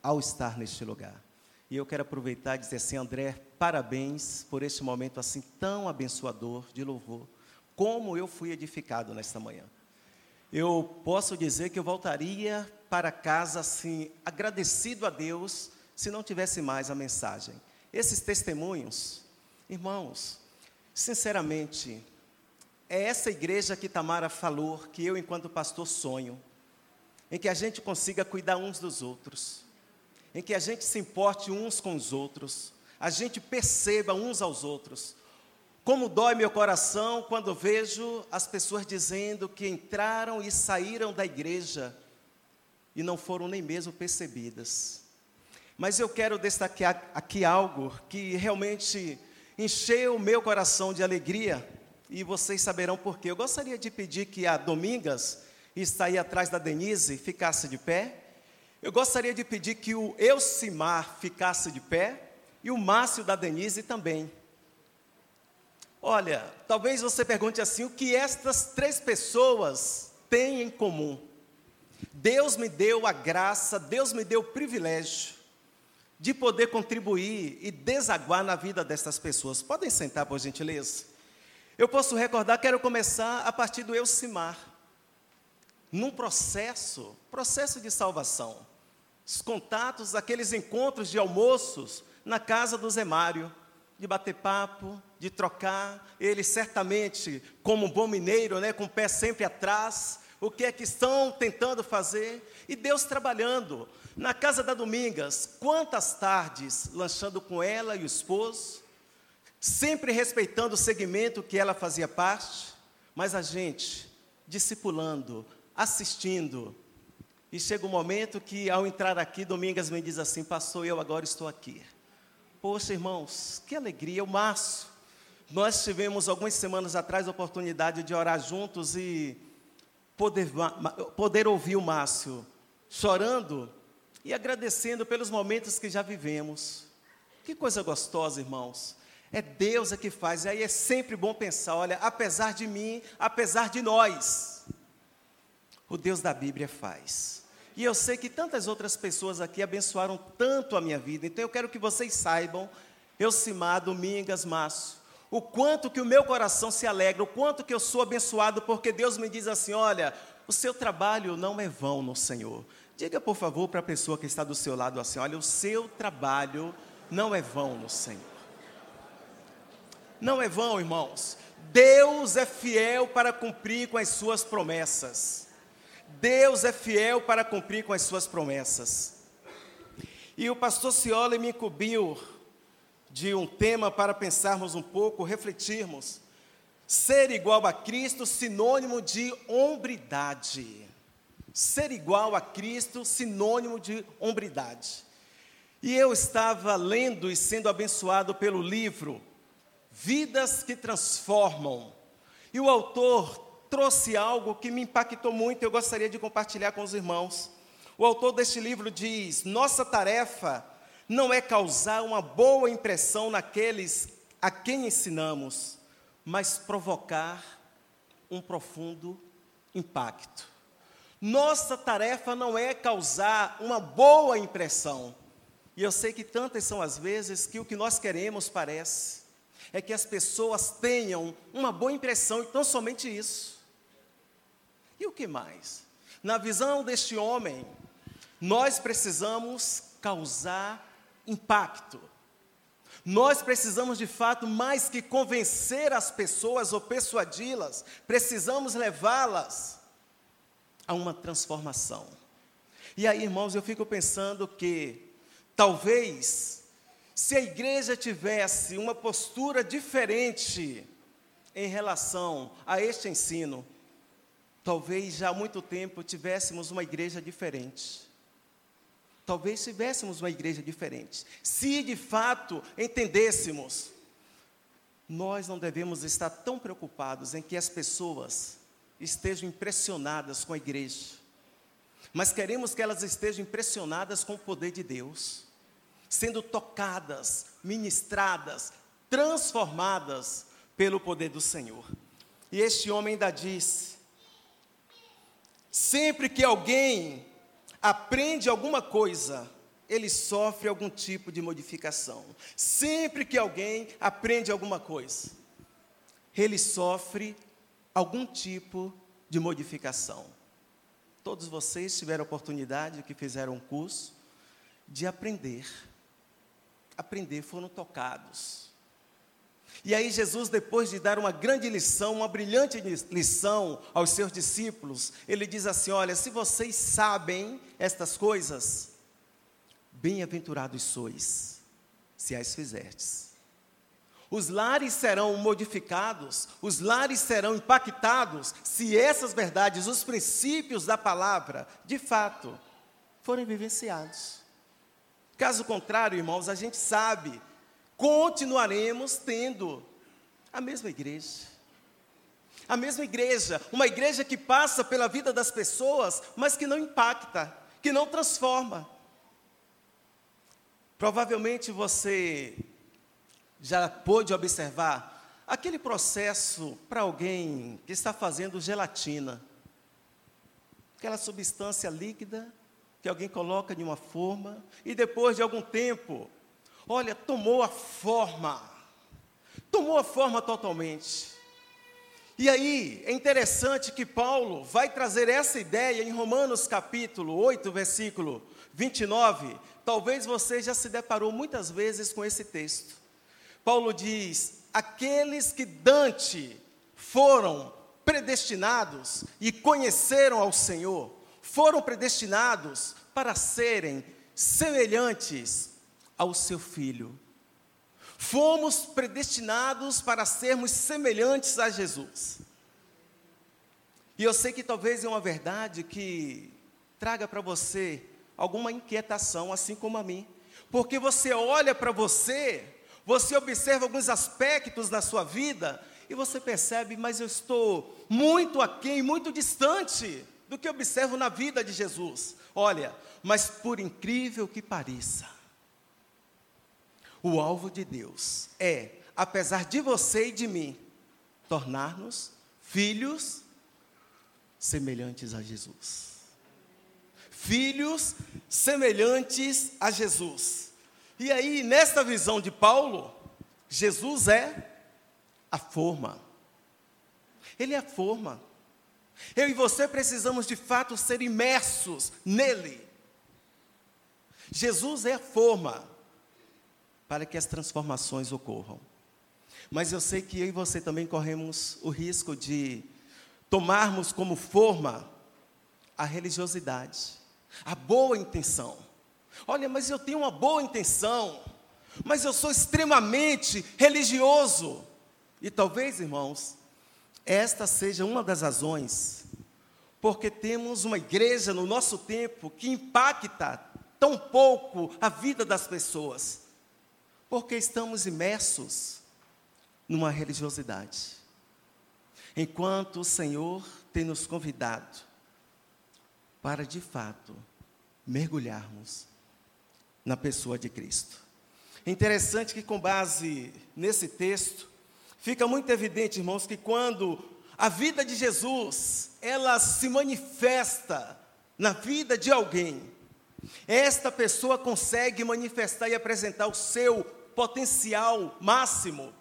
ao estar neste lugar. E eu quero aproveitar e dizer assim, André, parabéns por este momento assim tão abençoador de louvor, como eu fui edificado nesta manhã. Eu posso dizer que eu voltaria para casa assim, agradecido a Deus, se não tivesse mais a mensagem. Esses testemunhos, irmãos, Sinceramente, é essa igreja que Tamara falou, que eu, enquanto pastor, sonho, em que a gente consiga cuidar uns dos outros, em que a gente se importe uns com os outros, a gente perceba uns aos outros. Como dói meu coração quando vejo as pessoas dizendo que entraram e saíram da igreja e não foram nem mesmo percebidas. Mas eu quero destacar aqui algo que realmente encheu o meu coração de alegria e vocês saberão por quê. Eu gostaria de pedir que a Domingas, está aí atrás da Denise, ficasse de pé. Eu gostaria de pedir que o Elcimar ficasse de pé e o Márcio da Denise também. Olha, talvez você pergunte assim: o que estas três pessoas têm em comum? Deus me deu a graça, Deus me deu o privilégio de poder contribuir e desaguar na vida dessas pessoas. Podem sentar, por gentileza? Eu posso recordar, quero começar a partir do Elcimar. Num processo, processo de salvação. Os contatos, aqueles encontros de almoços na casa do Zé Mário, de bater papo, de trocar. Ele certamente, como um bom mineiro, né, com o pé sempre atrás, o que é que estão tentando fazer, e Deus trabalhando. Na casa da Domingas, quantas tardes lanchando com ela e o esposo, sempre respeitando o segmento que ela fazia parte, mas a gente discipulando, assistindo. E chega um momento que, ao entrar aqui, Domingas me diz assim: Pastor, eu agora estou aqui. Poxa, irmãos, que alegria, o Márcio. Nós tivemos algumas semanas atrás a oportunidade de orar juntos e poder, poder ouvir o Márcio chorando e agradecendo pelos momentos que já vivemos. Que coisa gostosa, irmãos. É Deus é que faz, e aí é sempre bom pensar: olha, apesar de mim, apesar de nós, o Deus da Bíblia faz. E eu sei que tantas outras pessoas aqui abençoaram tanto a minha vida, então eu quero que vocês saibam, eu, Simar, Domingas, Márcio, o quanto que o meu coração se alegra, o quanto que eu sou abençoado, porque Deus me diz assim: olha, o seu trabalho não é vão no Senhor. Diga, por favor, para a pessoa que está do seu lado assim: olha, o seu trabalho não é vão no Senhor. Não é vão, irmãos. Deus é fiel para cumprir com as suas promessas. Deus é fiel para cumprir com as suas promessas. E o pastor Cioli me incumbiu de um tema para pensarmos um pouco, refletirmos. Ser igual a Cristo, sinônimo de hombridade. Ser igual a Cristo, sinônimo de hombridade. E eu estava lendo e sendo abençoado pelo livro Vidas que Transformam. E o autor trouxe algo que me impactou muito, eu gostaria de compartilhar com os irmãos. O autor deste livro diz: Nossa tarefa não é causar uma boa impressão naqueles a quem ensinamos, mas provocar um profundo impacto. Nossa tarefa não é causar uma boa impressão. E eu sei que tantas são as vezes que o que nós queremos parece é que as pessoas tenham uma boa impressão e tão somente isso. E o que mais? Na visão deste homem, nós precisamos causar impacto. Nós precisamos de fato mais que convencer as pessoas ou persuadi-las, precisamos levá-las a uma transformação. E aí, irmãos, eu fico pensando que talvez se a igreja tivesse uma postura diferente em relação a este ensino, talvez já há muito tempo tivéssemos uma igreja diferente. Talvez tivéssemos uma igreja diferente. Se de fato entendêssemos, nós não devemos estar tão preocupados em que as pessoas estejam impressionadas com a igreja, mas queremos que elas estejam impressionadas com o poder de Deus, sendo tocadas, ministradas, transformadas pelo poder do Senhor. E este homem ainda disse: sempre que alguém aprende alguma coisa, ele sofre algum tipo de modificação. Sempre que alguém aprende alguma coisa, ele sofre algum tipo de modificação. Todos vocês tiveram oportunidade, que fizeram um curso, de aprender. Aprender, foram tocados. E aí, Jesus, depois de dar uma grande lição, uma brilhante lição aos seus discípulos, ele diz assim: Olha, se vocês sabem estas coisas, bem-aventurados sois, se as fizerdes. Os lares serão modificados, os lares serão impactados, se essas verdades, os princípios da palavra, de fato, forem vivenciados. Caso contrário, irmãos, a gente sabe continuaremos tendo a mesma igreja. A mesma igreja, uma igreja que passa pela vida das pessoas, mas que não impacta, que não transforma. Provavelmente você já pôde observar aquele processo para alguém que está fazendo gelatina. Aquela substância líquida que alguém coloca em uma forma e depois de algum tempo olha, tomou a forma, tomou a forma totalmente. E aí, é interessante que Paulo vai trazer essa ideia em Romanos capítulo 8, versículo 29. Talvez você já se deparou muitas vezes com esse texto. Paulo diz: Aqueles que Dante foram predestinados e conheceram ao Senhor, foram predestinados para serem semelhantes ao seu filho. Fomos predestinados para sermos semelhantes a Jesus. E eu sei que talvez é uma verdade que traga para você alguma inquietação, assim como a mim. Porque você olha para você, você observa alguns aspectos na sua vida e você percebe, mas eu estou muito aquém, muito distante do que observo na vida de Jesus. Olha, mas por incrível que pareça, o alvo de Deus é, apesar de você e de mim, tornar-nos filhos semelhantes a Jesus. Filhos semelhantes a Jesus. E aí, nesta visão de Paulo, Jesus é a forma. Ele é a forma. Eu e você precisamos de fato ser imersos nele. Jesus é a forma para que as transformações ocorram. Mas eu sei que eu e você também corremos o risco de tomarmos como forma a religiosidade, a boa intenção. Olha, mas eu tenho uma boa intenção, mas eu sou extremamente religioso. E talvez, irmãos, esta seja uma das razões porque temos uma igreja no nosso tempo que impacta tão pouco a vida das pessoas. Porque estamos imersos numa religiosidade. Enquanto o Senhor tem nos convidado para de fato mergulharmos na pessoa de Cristo. É interessante que, com base nesse texto, fica muito evidente, irmãos, que quando a vida de Jesus ela se manifesta na vida de alguém, esta pessoa consegue manifestar e apresentar o seu potencial máximo.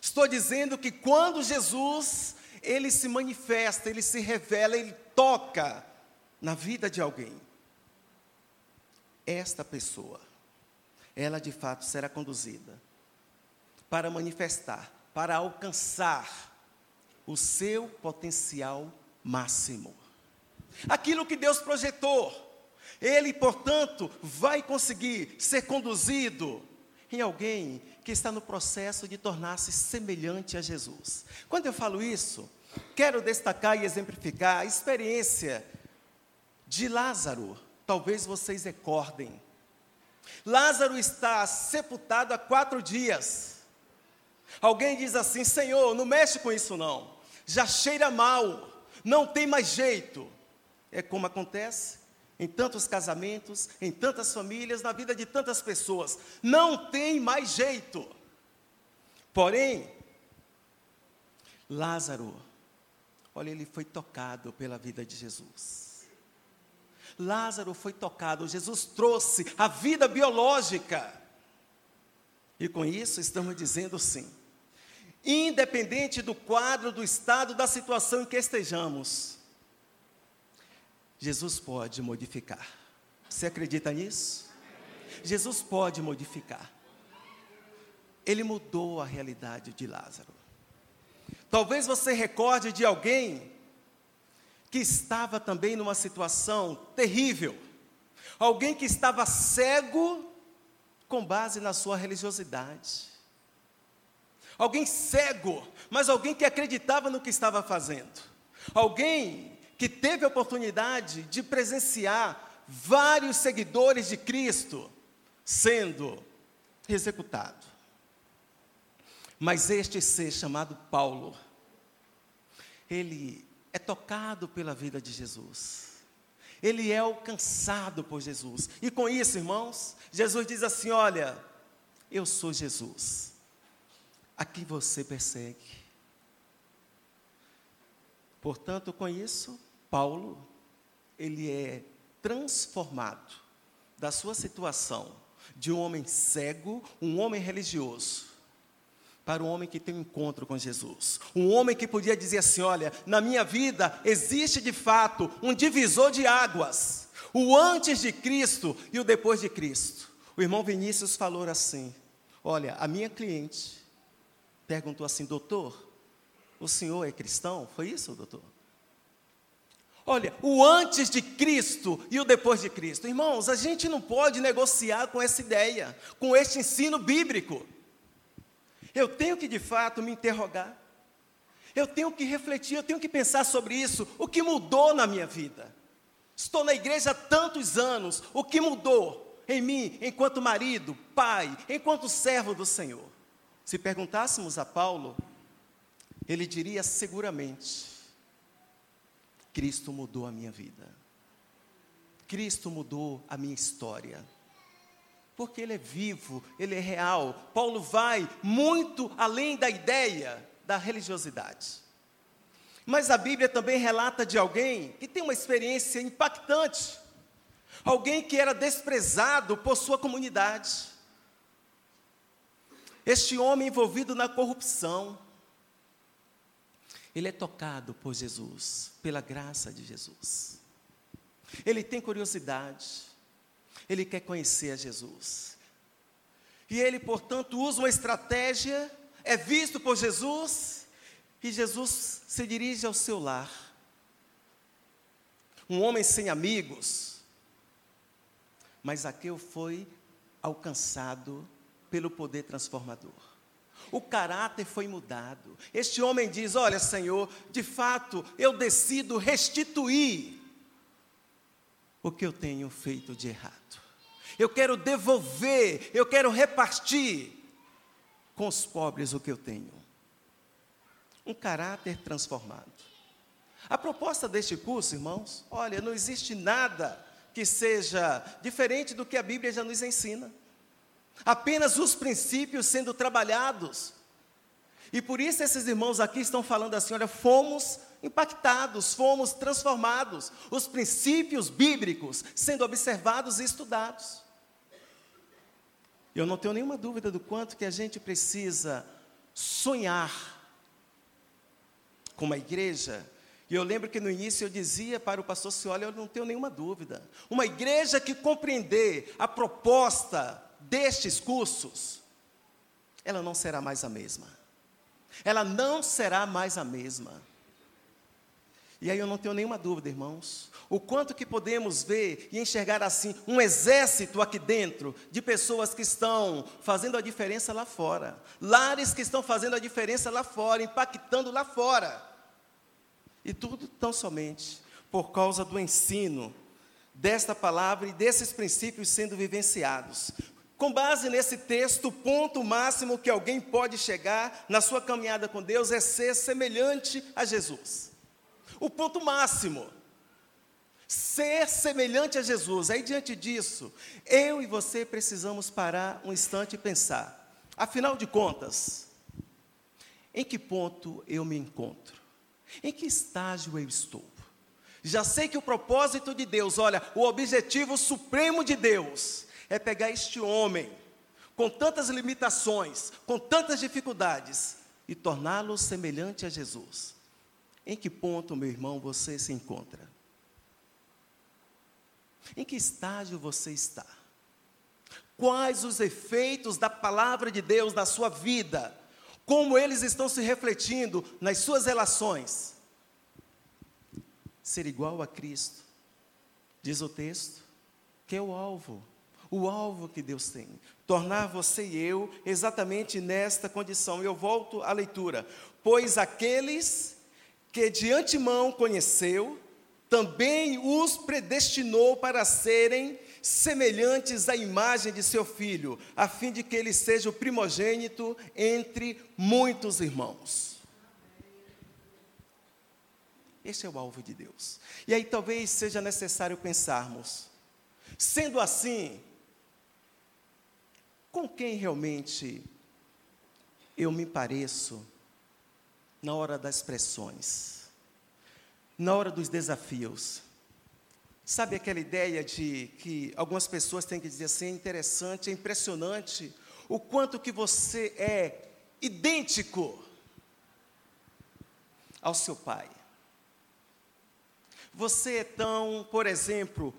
Estou dizendo que quando Jesus, ele se manifesta, ele se revela, ele toca na vida de alguém. Esta pessoa, ela de fato será conduzida para manifestar, para alcançar o seu potencial máximo. Aquilo que Deus projetou, ele, portanto, vai conseguir ser conduzido em alguém que está no processo de tornar-se semelhante a Jesus. Quando eu falo isso, quero destacar e exemplificar a experiência de Lázaro. Talvez vocês recordem. Lázaro está sepultado há quatro dias. Alguém diz assim: Senhor, não mexe com isso não. Já cheira mal, não tem mais jeito. É como acontece em tantos casamentos, em tantas famílias, na vida de tantas pessoas. Não tem mais jeito. Porém, Lázaro, olha, ele foi tocado pela vida de Jesus. Lázaro foi tocado, Jesus trouxe a vida biológica. E com isso estamos dizendo sim. Independente do quadro, do estado, da situação em que estejamos, Jesus pode modificar. Você acredita nisso? Jesus pode modificar. Ele mudou a realidade de Lázaro. Talvez você recorde de alguém que estava também numa situação terrível. Alguém que estava cego com base na sua religiosidade. Alguém cego, mas alguém que acreditava no que estava fazendo. Alguém que teve a oportunidade de presenciar vários seguidores de Cristo sendo executado. Mas este ser chamado Paulo, ele é tocado pela vida de Jesus. Ele é alcançado por Jesus. E com isso, irmãos, Jesus diz assim: Olha, eu sou Jesus, a quem você persegue. Portanto, com isso, Paulo, ele é transformado da sua situação de um homem cego, um homem religioso, para um homem que tem um encontro com Jesus. Um homem que podia dizer assim: olha, na minha vida existe de fato um divisor de águas, o antes de Cristo e o depois de Cristo. O irmão Vinícius falou assim: olha, a minha cliente perguntou assim, doutor, o senhor é cristão? Foi isso, doutor? Olha, o antes de Cristo e o depois de Cristo. Irmãos, a gente não pode negociar com essa ideia, com este ensino bíblico. Eu tenho que de fato me interrogar. Eu tenho que refletir, eu tenho que pensar sobre isso. O que mudou na minha vida? Estou na igreja há tantos anos. O que mudou em mim, enquanto marido, pai, enquanto servo do Senhor? Se perguntássemos a Paulo, ele diria seguramente: Cristo mudou a minha vida. Cristo mudou a minha história. Porque Ele é vivo, Ele é real. Paulo vai muito além da ideia da religiosidade. Mas a Bíblia também relata de alguém que tem uma experiência impactante. Alguém que era desprezado por sua comunidade. Este homem envolvido na corrupção, ele é tocado por Jesus, pela graça de Jesus. Ele tem curiosidade, ele quer conhecer a Jesus. E ele, portanto, usa uma estratégia, é visto por Jesus, e Jesus se dirige ao seu lar. Um homem sem amigos, mas Zaqueu foi alcançado pelo poder transformador o caráter foi mudado. Este homem diz: Olha, Senhor, de fato eu decido restituir o que eu tenho feito de errado. Eu quero devolver, eu quero repartir com os pobres o que eu tenho. Um caráter transformado. A proposta deste curso, irmãos, olha, não existe nada que seja diferente do que a Bíblia já nos ensina apenas os princípios sendo trabalhados. E por isso esses irmãos aqui estão falando assim: olha, fomos impactados, fomos transformados, os princípios bíblicos sendo observados e estudados. Eu não tenho nenhuma dúvida do quanto que a gente precisa sonhar com uma igreja. E eu lembro que no início eu dizia para o pastor se olha, eu não tenho nenhuma dúvida. Uma igreja que compreender a proposta destes cursos, ela não será mais a mesma. Ela não será mais a mesma. E aí eu não tenho nenhuma dúvida, irmãos, o quanto que podemos ver e enxergar assim um exército aqui dentro de pessoas que estão fazendo a diferença lá fora, lares que estão fazendo a diferença lá fora, impactando lá fora. E tudo tão somente por causa do ensino desta palavra e desses princípios sendo vivenciados. Com base nesse texto, o ponto máximo que alguém pode chegar na sua caminhada com Deus é ser semelhante a Jesus. O ponto máximo. Ser semelhante a Jesus. Aí, diante disso, eu e você precisamos parar um instante e pensar: afinal de contas, em que ponto eu me encontro? Em que estágio eu estou? Já sei que o propósito de Deus, olha, o objetivo supremo de Deus é pegar este homem, com tantas limitações, com tantas dificuldades, e torná-lo semelhante a Jesus. Em que ponto, meu irmão, você se encontra? Em que estágio você está? Quais os efeitos da palavra de Deus na sua vida? Como eles estão se refletindo nas suas relações? Ser igual a Cristo, diz o texto, que é o alvo, o alvo que Deus tem. Tornar você e eu exatamente nesta condição. Eu volto à leitura. Pois aqueles que de antemão conheceu, também os predestinou para serem semelhantes à imagem de seu filho, a fim de que ele seja o primogênito entre muitos irmãos. Esse é o alvo de Deus. E aí talvez seja necessário pensarmos, sendo assim, com quem realmente eu me pareço na hora das pressões, na hora dos desafios. Sabe aquela ideia de que algumas pessoas têm que dizer assim, é interessante, é impressionante o quanto que você é idêntico ao seu pai. Você é tão, por exemplo,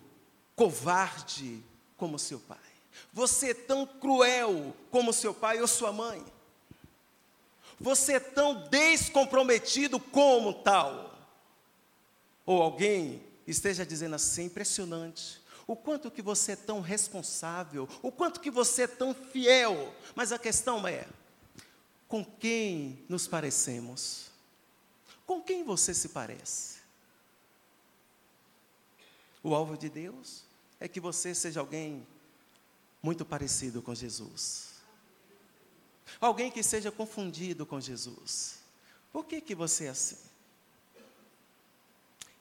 covarde como seu pai. Você é tão cruel como seu pai ou sua mãe. Você é tão descomprometido como tal. Ou alguém esteja dizendo assim, impressionante. O quanto que você é tão responsável, o quanto que você é tão fiel. Mas a questão é, com quem nos parecemos? Com quem você se parece? O alvo de Deus é que você seja alguém muito parecido com Jesus. Alguém que seja confundido com Jesus. Por que, que você é assim?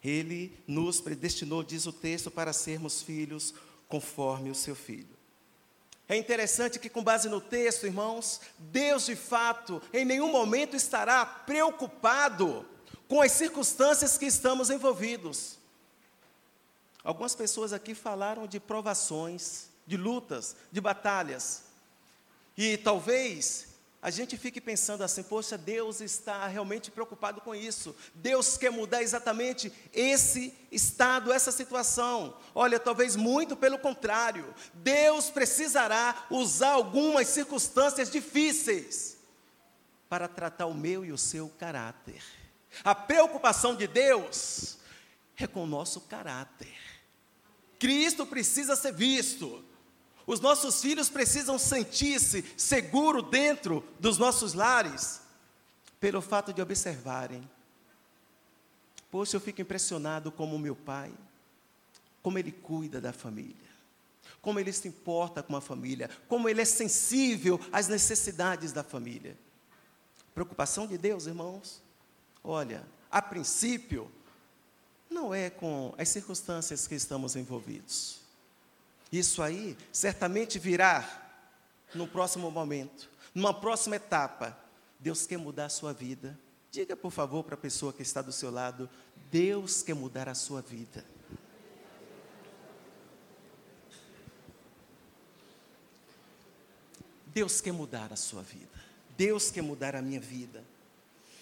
Ele nos predestinou, diz o texto, para sermos filhos conforme o seu filho. É interessante que, com base no texto, irmãos, Deus de fato em nenhum momento estará preocupado com as circunstâncias que estamos envolvidos. Algumas pessoas aqui falaram de provações, de lutas, de batalhas. E talvez a gente fique pensando assim: poxa, Deus está realmente preocupado com isso. Deus quer mudar exatamente esse estado, essa situação. Olha, talvez muito pelo contrário. Deus precisará usar algumas circunstâncias difíceis para tratar o meu e o seu caráter. A preocupação de Deus é com o nosso caráter. Cristo precisa ser visto. Os nossos filhos precisam sentir-se seguro dentro dos nossos lares, pelo fato de observarem. Poxa, eu fico impressionado como meu pai, como ele cuida da família, como ele se importa com a família, como ele é sensível às necessidades da família. Preocupação de Deus, irmãos? Olha, a princípio, não é com as circunstâncias que estamos envolvidos isso aí certamente virá no próximo momento, numa próxima etapa. Deus quer mudar a sua vida. Diga, por favor, para a pessoa que está do seu lado: Deus quer mudar a sua vida. Deus quer mudar a sua vida. Deus quer mudar a minha vida.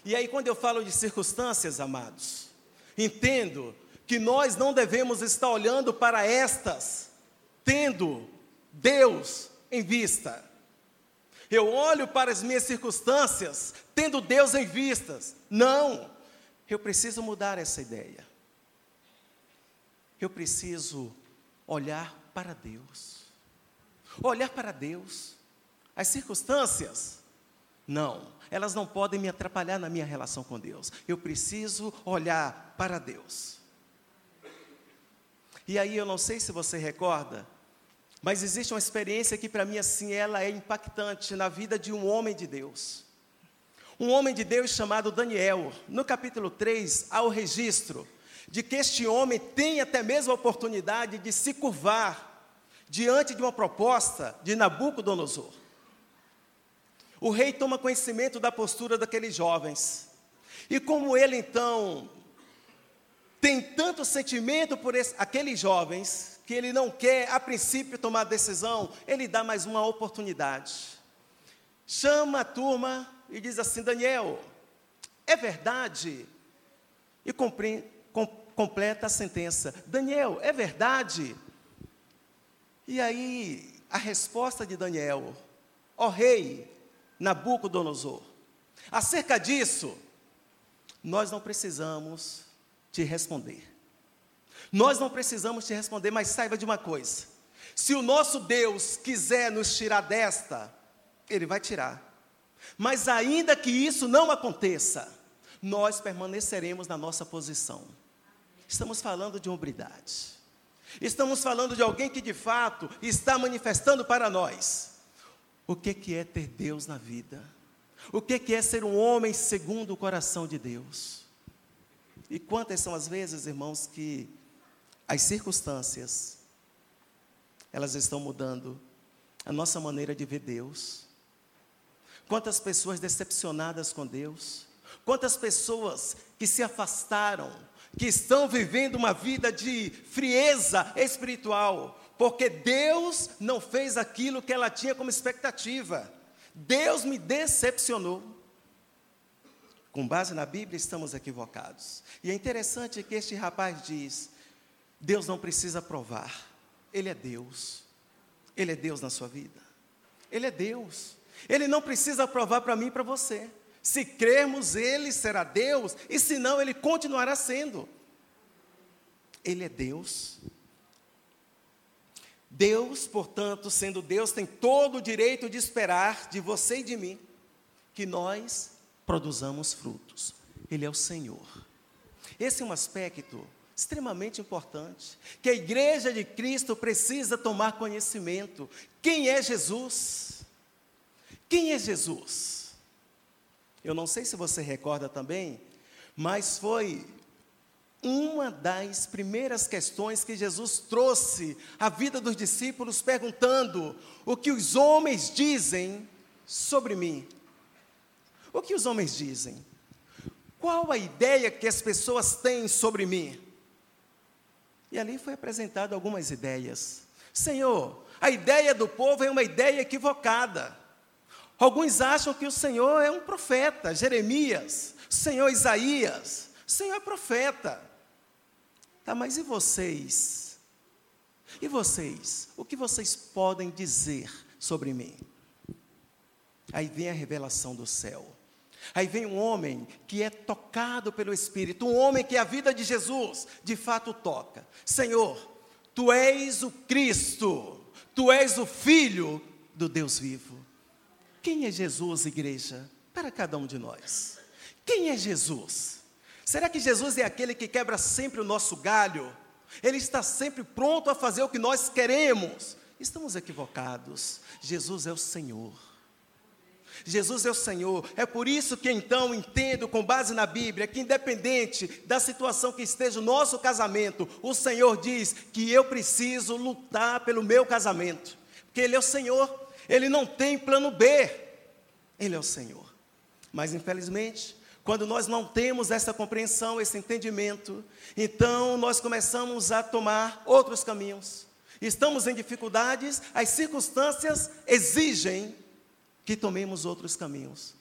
E aí, quando eu falo de circunstâncias, amados, entendo que nós não devemos estar olhando para estas tendo Deus em vista. Eu olho para as minhas circunstâncias tendo Deus em vistas. Não. Eu preciso mudar essa ideia. Eu preciso olhar para Deus. Olhar para Deus. As circunstâncias, não, elas não podem me atrapalhar na minha relação com Deus. Eu preciso olhar para Deus. E aí eu não sei se você recorda, mas existe uma experiência que para mim assim ela é impactante na vida de um homem de Deus. Um homem de Deus chamado Daniel. No capítulo 3 há o registro de que este homem tem até mesmo a oportunidade de se curvar diante de uma proposta de Nabucodonosor. O rei toma conhecimento da postura daqueles jovens. E como ele então tem tanto sentimento por esse, aqueles jovens, que ele não quer, a princípio, tomar decisão, ele dá mais uma oportunidade. Chama a turma e diz assim: Daniel, é verdade? E com, completa a sentença: Daniel, é verdade? E aí, a resposta de Daniel: Ó oh, rei Nabucodonosor, acerca disso, nós não precisamos te responder. Nós não precisamos te responder, mas saiba de uma coisa: se o nosso Deus quiser nos tirar desta, Ele vai tirar. Mas ainda que isso não aconteça, nós permaneceremos na nossa posição. Estamos falando de hombridade. Estamos falando de alguém que de fato está manifestando para nós o que, que é ter Deus na vida, o que, que é ser um homem segundo o coração de Deus. E quantas são as vezes, irmãos, que as circunstâncias, elas estão mudando a nossa maneira de ver Deus. Quantas pessoas decepcionadas com Deus, quantas pessoas que se afastaram, que estão vivendo uma vida de frieza espiritual, porque Deus não fez aquilo que ela tinha como expectativa. Deus me decepcionou. Com base na Bíblia, estamos equivocados. E é interessante que este rapaz diz: Deus não precisa provar, Ele é Deus. Ele é Deus na sua vida. Ele é Deus. Ele não precisa provar para mim e para você. Se crermos, Ele será Deus, e se não, Ele continuará sendo. Ele é Deus. Deus, portanto, sendo Deus, tem todo o direito de esperar de você e de mim que nós produzamos frutos. Ele é o Senhor. Esse é um aspecto extremamente importante, que a igreja de Cristo precisa tomar conhecimento. Quem é Jesus? Quem é Jesus? Eu não sei se você recorda também, mas foi uma das primeiras questões que Jesus trouxe à vida dos discípulos, perguntando: o que os homens dizem sobre mim? O que os homens dizem? Qual a ideia que as pessoas têm sobre mim? E ali foi apresentado algumas ideias. Senhor, a ideia do povo é uma ideia equivocada. Alguns acham que o Senhor é um profeta, Jeremias, Senhor Isaías, Senhor é profeta. Tá, mas e vocês? E vocês? O que vocês podem dizer sobre mim? Aí vem a revelação do céu. Aí vem um homem que é tocado pelo Espírito, um homem que a vida de Jesus de fato toca. Senhor, tu és o Cristo, tu és o Filho do Deus vivo. Quem é Jesus, igreja? Para cada um de nós. Quem é Jesus? Será que Jesus é aquele que quebra sempre o nosso galho? Ele está sempre pronto a fazer o que nós queremos? Estamos equivocados. Jesus é o Senhor. Jesus é o Senhor. É por isso que então entendo, com base na Bíblia, que independente da situação que esteja o nosso casamento, o Senhor diz que eu preciso lutar pelo meu casamento. Porque Ele é o Senhor. Ele não tem plano B. Ele é o Senhor. Mas infelizmente, quando nós não temos essa compreensão, esse entendimento, então nós começamos a tomar outros caminhos. Estamos em dificuldades, as circunstâncias exigem que tomemos outros caminhos.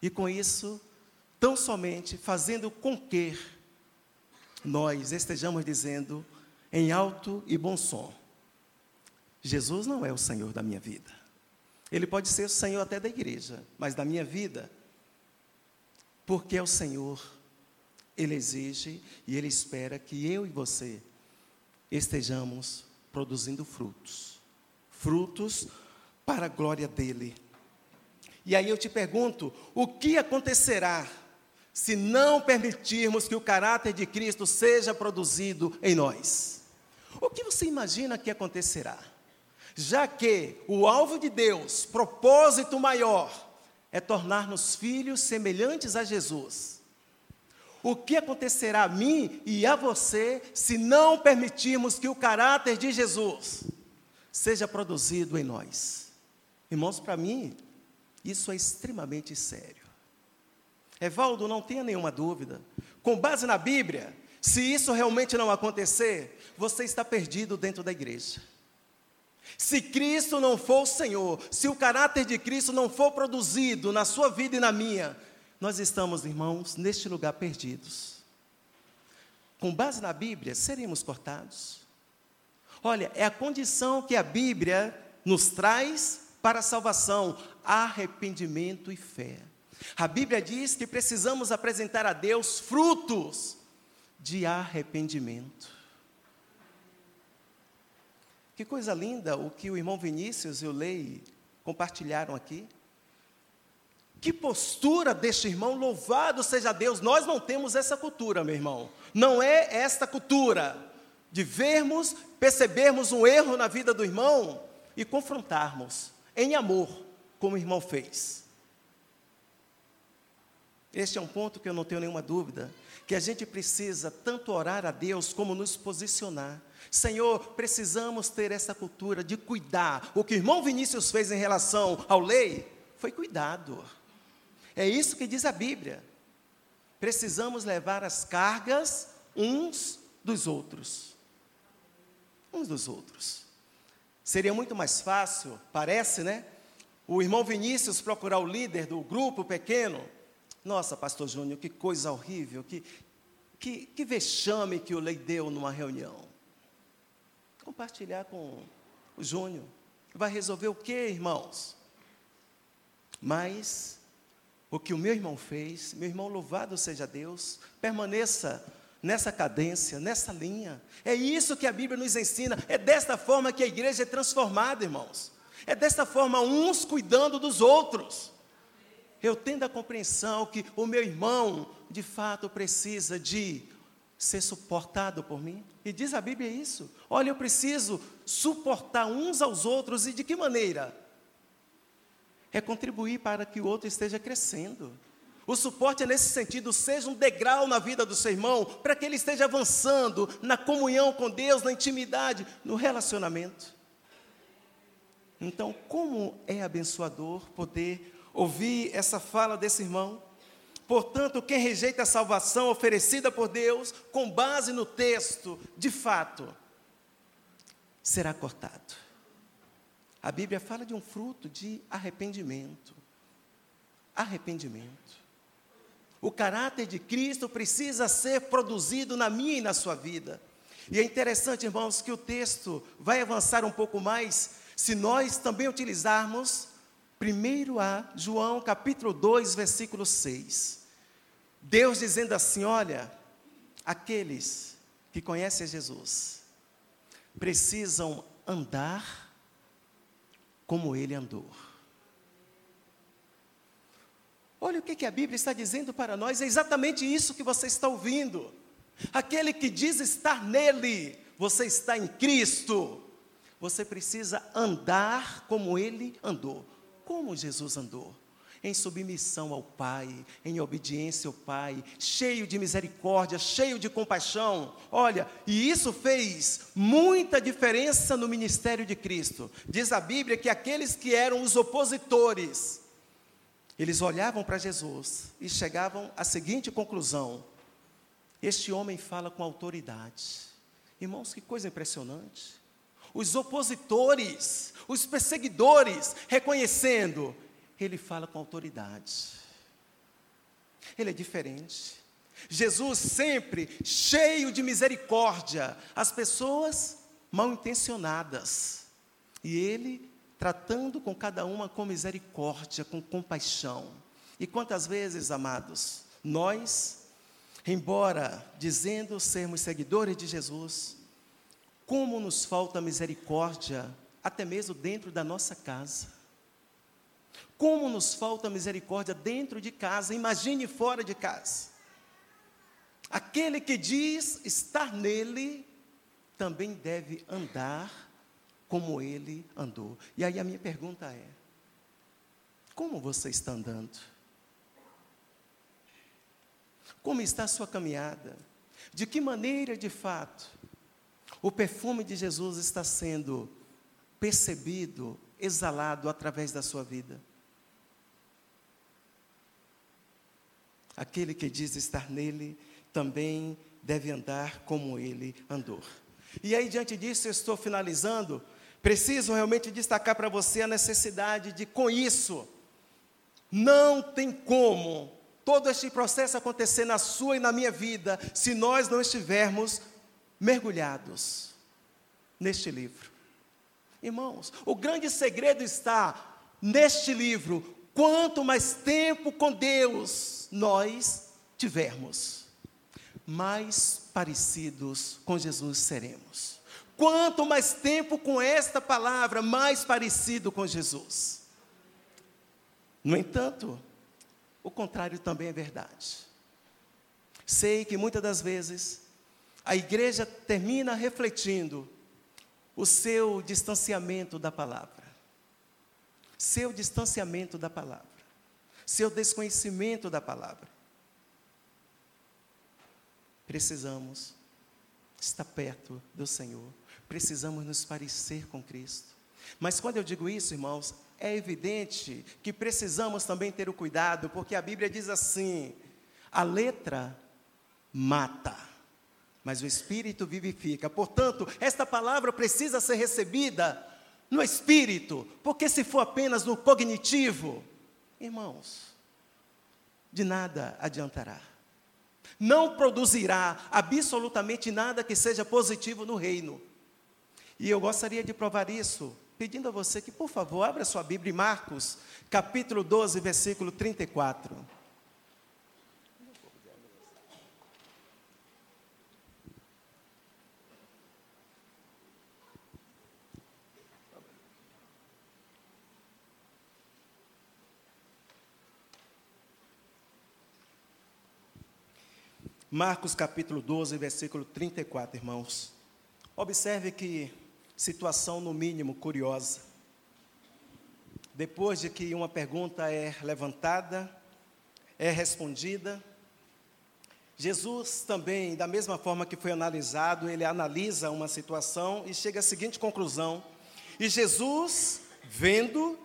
E com isso, tão somente fazendo com que nós estejamos dizendo em alto e bom som: Jesus não é o Senhor da minha vida. Ele pode ser o Senhor até da igreja, mas da minha vida, porque é o Senhor Ele exige e Ele espera que eu e você estejamos produzindo frutos. Frutos para a glória dEle. E aí eu te pergunto: o que acontecerá se não permitirmos que o caráter de Cristo seja produzido em nós? O que você imagina que acontecerá? Já que o alvo de Deus, propósito maior, é tornar-nos filhos semelhantes a Jesus. O que acontecerá a mim e a você se não permitirmos que o caráter de Jesus seja produzido em nós? Irmãos, para mim, isso é extremamente sério. Evaldo, não tenha nenhuma dúvida. Com base na Bíblia, se isso realmente não acontecer, você está perdido dentro da igreja. Se Cristo não for o Senhor, se o caráter de Cristo não for produzido na sua vida e na minha, nós estamos, irmãos, neste lugar perdidos. Com base na Bíblia, seremos cortados. Olha, é a condição que a Bíblia nos traz para a salvação: arrependimento e fé. A Bíblia diz que precisamos apresentar a Deus frutos de arrependimento. Que coisa linda o que o irmão Vinícius e o Lei compartilharam aqui. Que postura deste irmão, louvado seja Deus. Nós não temos essa cultura, meu irmão. Não é esta cultura de vermos, percebermos um erro na vida do irmão e confrontarmos em amor, como o irmão fez. Este é um ponto que eu não tenho nenhuma dúvida, que a gente precisa tanto orar a Deus como nos posicionar. Senhor, precisamos ter essa cultura de cuidar. O que o irmão Vinícius fez em relação ao lei foi cuidado. É isso que diz a Bíblia. Precisamos levar as cargas uns dos outros. Uns dos outros. Seria muito mais fácil, parece, né? O irmão Vinícius procurar o líder do grupo pequeno. Nossa, pastor Júnior, que coisa horrível, que, que, que vexame que o lei deu numa reunião. Compartilhar com o Júnior. Vai resolver o que, irmãos? Mas o que o meu irmão fez, meu irmão, louvado seja Deus, permaneça nessa cadência, nessa linha. É isso que a Bíblia nos ensina. É desta forma que a igreja é transformada, irmãos. É desta forma, uns cuidando dos outros. Eu tendo a compreensão que o meu irmão, de fato, precisa de ser suportado por mim. E diz a Bíblia isso. Olha, eu preciso suportar uns aos outros. E de que maneira? É contribuir para que o outro esteja crescendo. O suporte é nesse sentido, seja um degrau na vida do seu irmão, para que ele esteja avançando na comunhão com Deus, na intimidade, no relacionamento. Então, como é abençoador poder ouvir essa fala desse irmão? Portanto, quem rejeita a salvação oferecida por Deus, com base no texto, de fato, será cortado. A Bíblia fala de um fruto de arrependimento. Arrependimento. O caráter de Cristo precisa ser produzido na minha e na sua vida. E é interessante, irmãos, que o texto vai avançar um pouco mais se nós também utilizarmos primeiro a João capítulo 2, versículo 6. Deus dizendo assim: olha, aqueles que conhecem Jesus precisam andar como ele andou. Olha o que, que a Bíblia está dizendo para nós, é exatamente isso que você está ouvindo. Aquele que diz estar nele, você está em Cristo. Você precisa andar como ele andou. Como Jesus andou? Em submissão ao Pai, em obediência ao Pai, cheio de misericórdia, cheio de compaixão. Olha, e isso fez muita diferença no ministério de Cristo. Diz a Bíblia que aqueles que eram os opositores, eles olhavam para Jesus e chegavam à seguinte conclusão: este homem fala com autoridade. Irmãos, que coisa impressionante. Os opositores, os perseguidores, reconhecendo, ele fala com autoridade. Ele é diferente. Jesus sempre cheio de misericórdia, as pessoas mal intencionadas. E ele tratando com cada uma com misericórdia, com compaixão. E quantas vezes, amados, nós embora dizendo sermos seguidores de Jesus, como nos falta misericórdia, até mesmo dentro da nossa casa. Como nos falta misericórdia dentro de casa, imagine fora de casa. Aquele que diz estar nele, também deve andar como ele andou. E aí a minha pergunta é: como você está andando? Como está a sua caminhada? De que maneira, de fato, o perfume de Jesus está sendo percebido, exalado através da sua vida? Aquele que diz estar nele também deve andar como ele andou. E aí, diante disso, eu estou finalizando. Preciso realmente destacar para você a necessidade de, com isso, não tem como todo este processo acontecer na sua e na minha vida se nós não estivermos mergulhados neste livro. Irmãos, o grande segredo está neste livro. Quanto mais tempo com Deus nós tivermos, mais parecidos com Jesus seremos. Quanto mais tempo com esta palavra, mais parecido com Jesus. No entanto, o contrário também é verdade. Sei que muitas das vezes a igreja termina refletindo o seu distanciamento da palavra, seu distanciamento da palavra, seu desconhecimento da palavra. Precisamos estar perto do Senhor, precisamos nos parecer com Cristo. Mas quando eu digo isso, irmãos, é evidente que precisamos também ter o cuidado, porque a Bíblia diz assim: a letra mata, mas o espírito vivifica. Portanto, esta palavra precisa ser recebida no espírito, porque se for apenas no cognitivo, irmãos, de nada adiantará. Não produzirá absolutamente nada que seja positivo no reino. E eu gostaria de provar isso pedindo a você que, por favor, abra sua Bíblia em Marcos, capítulo 12, versículo 34. Marcos capítulo 12, versículo 34, irmãos. Observe que situação, no mínimo, curiosa. Depois de que uma pergunta é levantada, é respondida, Jesus também, da mesma forma que foi analisado, ele analisa uma situação e chega à seguinte conclusão: e Jesus, vendo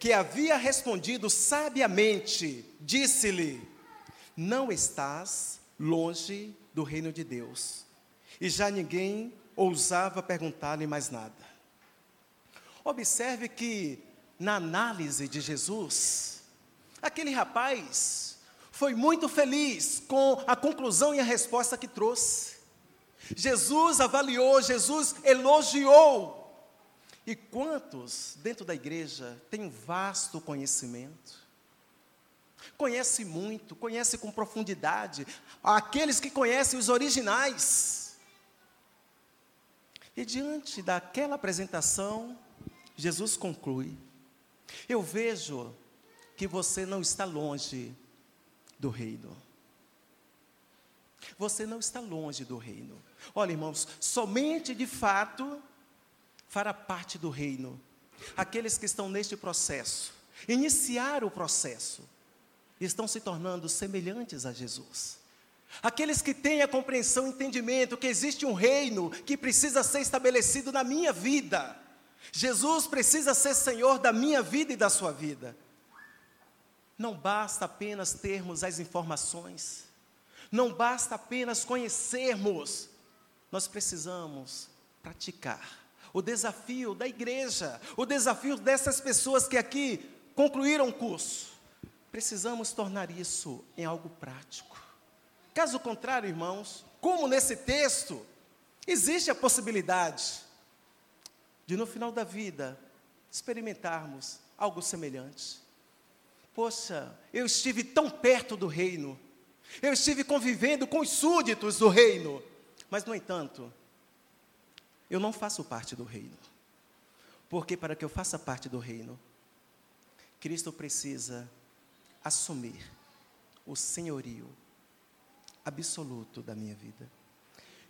que havia respondido sabiamente, disse-lhe: Não estás longe do reino de Deus. E já ninguém ousava perguntar-lhe mais nada. Observe que, na análise de Jesus, aquele rapaz foi muito feliz com a conclusão e a resposta que trouxe. Jesus avaliou, Jesus elogiou. E quantos dentro da igreja têm vasto conhecimento? Conhece muito, conhece com profundidade, aqueles que conhecem os originais e diante daquela apresentação, Jesus conclui: Eu vejo que você não está longe do reino. Você não está longe do reino. Olha, irmãos, somente de fato fará parte do reino aqueles que estão neste processo, iniciar o processo, estão se tornando semelhantes a Jesus. Aqueles que têm a compreensão e entendimento que existe um reino que precisa ser estabelecido na minha vida. Jesus precisa ser Senhor da minha vida e da sua vida. Não basta apenas termos as informações, não basta apenas conhecermos, nós precisamos praticar. O desafio da igreja, o desafio dessas pessoas que aqui concluíram o curso, precisamos tornar isso em algo prático. Caso contrário, irmãos, como nesse texto, existe a possibilidade de no final da vida experimentarmos algo semelhante. Poxa, eu estive tão perto do reino, Eu estive convivendo com os súditos do reino. Mas, no entanto, eu não faço parte do reino. Porque para que eu faça parte do reino, Cristo precisa assumir o senhorio absoluto da minha vida.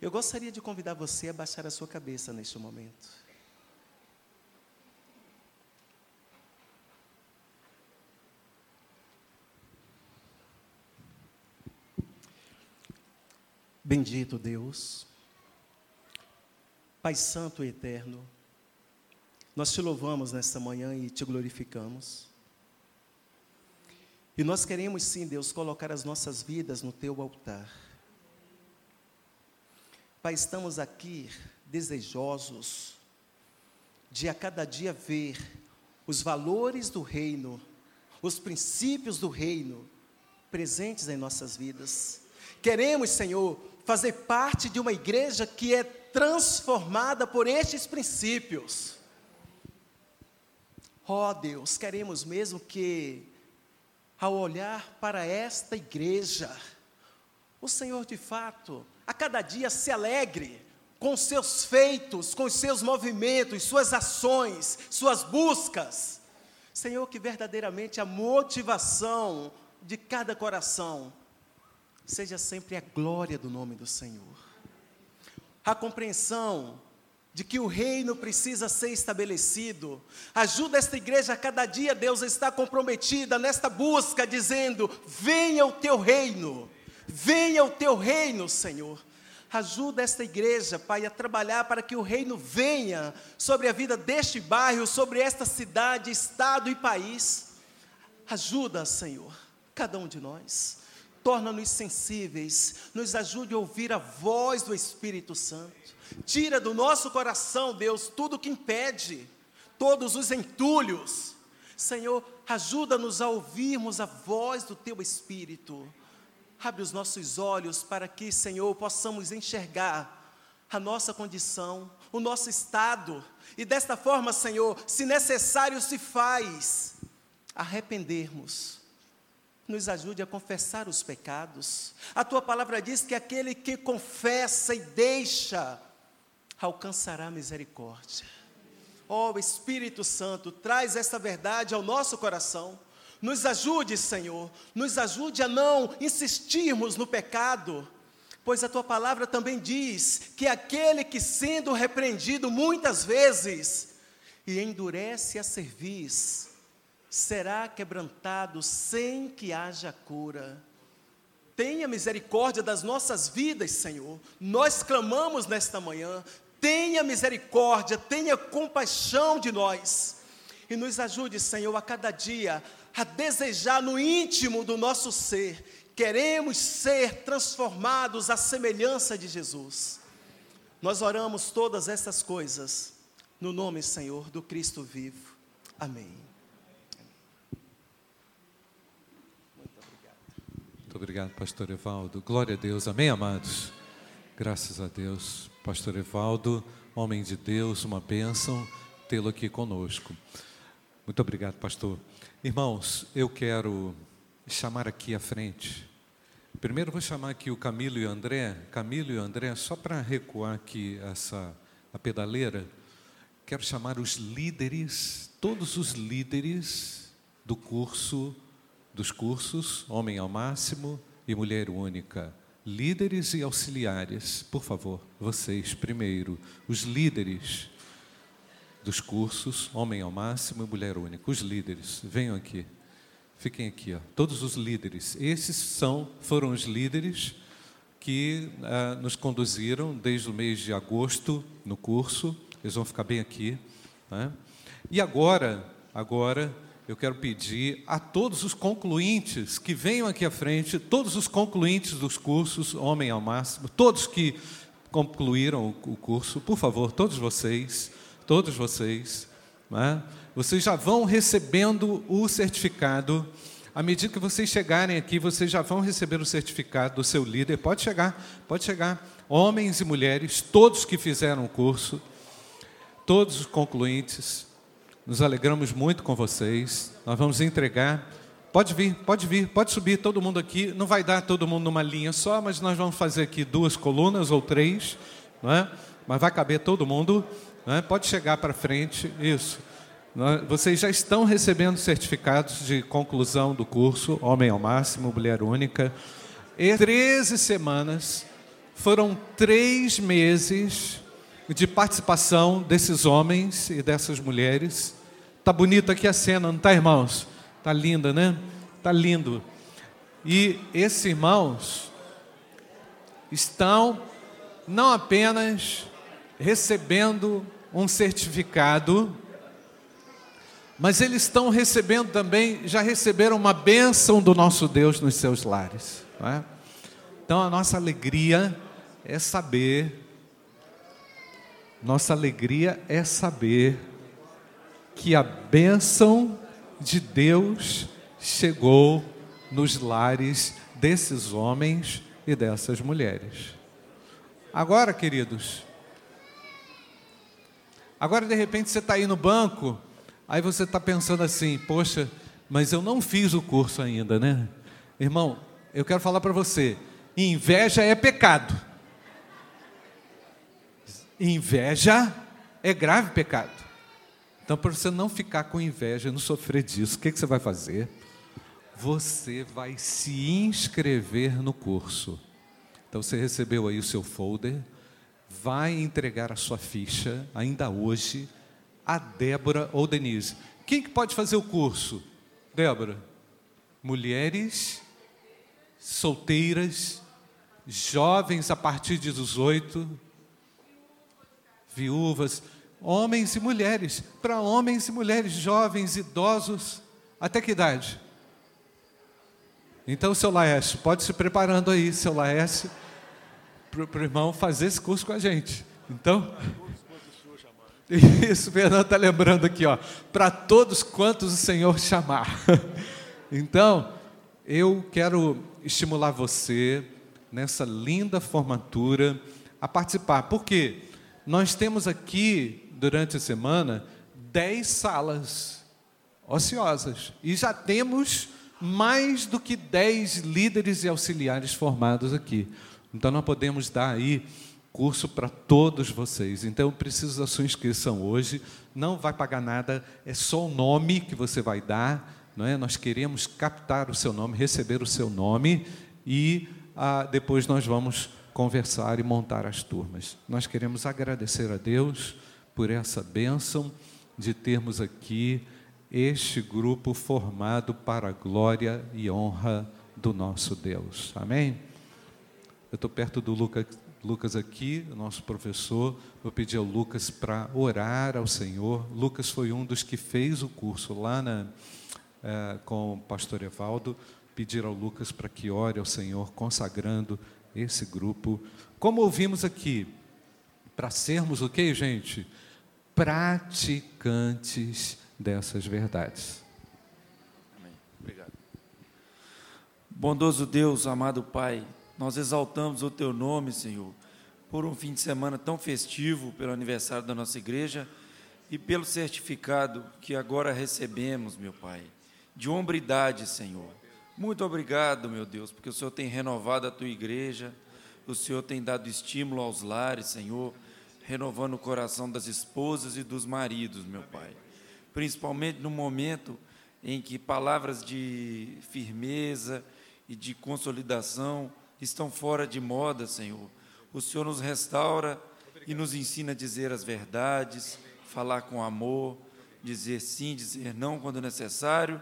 Eu gostaria de convidar você a baixar a sua cabeça neste momento. Bendito Deus, Pai Santo e Eterno, nós te louvamos nesta manhã e te glorificamos. E nós queremos sim, Deus, colocar as nossas vidas no teu altar. Pai, estamos aqui desejosos de a cada dia ver os valores do reino, os princípios do reino presentes em nossas vidas. Queremos, Senhor, fazer parte de uma igreja que é transformada por estes princípios. Ó oh, Deus, queremos mesmo que, ao olhar para esta igreja, o Senhor de fato, a cada dia se alegre com seus feitos, com seus movimentos, suas ações, suas buscas. Senhor, que verdadeiramente a motivação de cada coração seja sempre a glória do nome do Senhor. A compreensão de que o reino precisa ser estabelecido. Ajuda esta igreja cada dia, Deus está comprometida nesta busca, dizendo: venha o teu reino, venha o teu reino, Senhor. Ajuda esta igreja, Pai, a trabalhar para que o reino venha sobre a vida deste bairro, sobre esta cidade, estado e país. Ajuda, Senhor, cada um de nós torna-nos sensíveis, nos ajude a ouvir a voz do Espírito Santo. Tira do nosso coração, Deus, tudo que impede, todos os entulhos. Senhor, ajuda-nos a ouvirmos a voz do Teu Espírito. Abre os nossos olhos para que, Senhor, possamos enxergar a nossa condição, o nosso estado, e desta forma, Senhor, se necessário se faz, arrependermos nos ajude a confessar os pecados. A tua palavra diz que aquele que confessa e deixa alcançará misericórdia. Oh, Espírito Santo, traz essa verdade ao nosso coração. Nos ajude, Senhor, nos ajude a não insistirmos no pecado, pois a tua palavra também diz que aquele que sendo repreendido muitas vezes e endurece a cerviz, será quebrantado sem que haja cura. Tenha misericórdia das nossas vidas, Senhor. Nós clamamos nesta manhã. Tenha misericórdia, tenha compaixão de nós. E nos ajude, Senhor, a cada dia a desejar no íntimo do nosso ser. Queremos ser transformados à semelhança de Jesus. Nós oramos todas essas coisas no nome, Senhor, do Cristo vivo. Amém. Muito obrigado, pastor Evaldo. Glória a Deus. Amém, amados? Graças a Deus. Pastor Evaldo, homem de Deus, uma bênção tê-lo aqui conosco. Muito obrigado, pastor. Irmãos, eu quero chamar aqui à frente. Primeiro vou chamar aqui o Camilo e o André. Camilo e o André, só para recuar aqui essa a pedaleira, quero chamar os líderes, todos os líderes do curso dos cursos Homem ao Máximo e Mulher Única. Líderes e auxiliares, por favor, vocês primeiro, os líderes dos cursos Homem ao Máximo e Mulher Única, os líderes, venham aqui. Fiquem aqui, ó. todos os líderes. Esses são, foram os líderes que ah, nos conduziram desde o mês de agosto no curso. Eles vão ficar bem aqui. Né? E agora, agora eu quero pedir a todos os concluintes que venham aqui à frente, todos os concluintes dos cursos Homem ao Máximo, todos que concluíram o curso, por favor, todos vocês, todos vocês, né? vocês já vão recebendo o certificado. À medida que vocês chegarem aqui, vocês já vão receber o certificado do seu líder. Pode chegar, pode chegar. Homens e mulheres, todos que fizeram o curso, todos os concluintes, nos alegramos muito com vocês. Nós vamos entregar Pode vir, pode vir, pode subir todo mundo aqui. Não vai dar todo mundo numa linha só, mas nós vamos fazer aqui duas colunas ou três, não é? Mas vai caber todo mundo. Não é? Pode chegar para frente, isso. Vocês já estão recebendo certificados de conclusão do curso Homem ao Máximo, Mulher Única. E 13 semanas foram três meses de participação desses homens e dessas mulheres. Tá bonita aqui a cena, não tá, irmãos? Tá linda, né? Tá lindo. E esses irmãos estão não apenas recebendo um certificado, mas eles estão recebendo também, já receberam uma bênção do nosso Deus nos seus lares. É? Então a nossa alegria é saber, nossa alegria é saber que a bênção de Deus chegou nos lares desses homens e dessas mulheres. Agora, queridos, agora de repente você está aí no banco, aí você está pensando assim: poxa, mas eu não fiz o curso ainda, né? Irmão, eu quero falar para você: inveja é pecado. Inveja é grave pecado. Então, para você não ficar com inveja, não sofrer disso, o que, que você vai fazer? Você vai se inscrever no curso. Então, você recebeu aí o seu folder, vai entregar a sua ficha, ainda hoje, a Débora ou Denise. Quem que pode fazer o curso? Débora? Mulheres solteiras, jovens a partir de 18, viúvas, homens e mulheres, para homens e mulheres, jovens, idosos, até que idade? Então, seu Laércio, pode se preparando aí, seu Laércio, para o irmão fazer esse curso com a gente. Então, isso, Fernando está lembrando aqui, ó, para todos quantos o Senhor chamar. Então, eu quero estimular você nessa linda formatura a participar. Por quê? Nós temos aqui durante a semana, dez salas ociosas. E já temos mais do que dez líderes e auxiliares formados aqui. Então, nós podemos dar aí curso para todos vocês. Então, eu preciso da sua inscrição hoje. Não vai pagar nada, é só o nome que você vai dar. Não é? Nós queremos captar o seu nome, receber o seu nome e ah, depois nós vamos conversar e montar as turmas. Nós queremos agradecer a Deus por essa bênção de termos aqui este grupo formado para a glória e honra do nosso Deus. Amém? Eu estou perto do Lucas, Lucas aqui, nosso professor. Vou pedir ao Lucas para orar ao Senhor. Lucas foi um dos que fez o curso lá na, é, com o pastor Evaldo. Pedir ao Lucas para que ore ao Senhor, consagrando esse grupo. Como ouvimos aqui, para sermos o que, gente? Praticantes dessas verdades. Amém. Obrigado. Bondoso Deus, amado Pai, nós exaltamos o Teu nome, Senhor, por um fim de semana tão festivo, pelo aniversário da nossa igreja e pelo certificado que agora recebemos, meu Pai, de hombridade, Senhor. Muito obrigado, meu Deus, porque o Senhor tem renovado a Tua igreja, o Senhor tem dado estímulo aos lares, Senhor renovando o coração das esposas e dos maridos, meu Pai. Principalmente no momento em que palavras de firmeza e de consolidação estão fora de moda, Senhor. O Senhor nos restaura e nos ensina a dizer as verdades, falar com amor, dizer sim, dizer não quando necessário.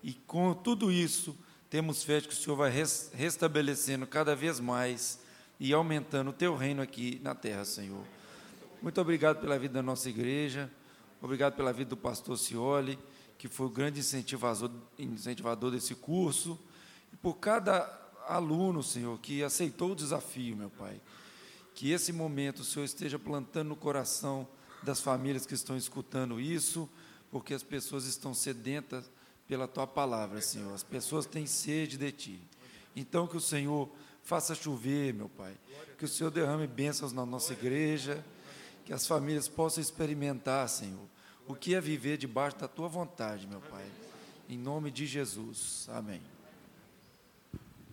E com tudo isso, temos fé de que o Senhor vai restabelecendo cada vez mais e aumentando o teu reino aqui na terra, Senhor. Muito obrigado pela vida da nossa igreja, obrigado pela vida do pastor Cioli, que foi o grande incentivador, incentivador desse curso, e por cada aluno, Senhor, que aceitou o desafio, meu Pai. Que esse momento o Senhor esteja plantando no coração das famílias que estão escutando isso, porque as pessoas estão sedentas pela tua palavra, Senhor. As pessoas têm sede de ti. Então que o Senhor faça chover, meu Pai. Que o Senhor derrame bênçãos na nossa igreja que as famílias possam experimentar, Senhor, o que é viver debaixo da tua vontade, meu Pai. Em nome de Jesus. Amém.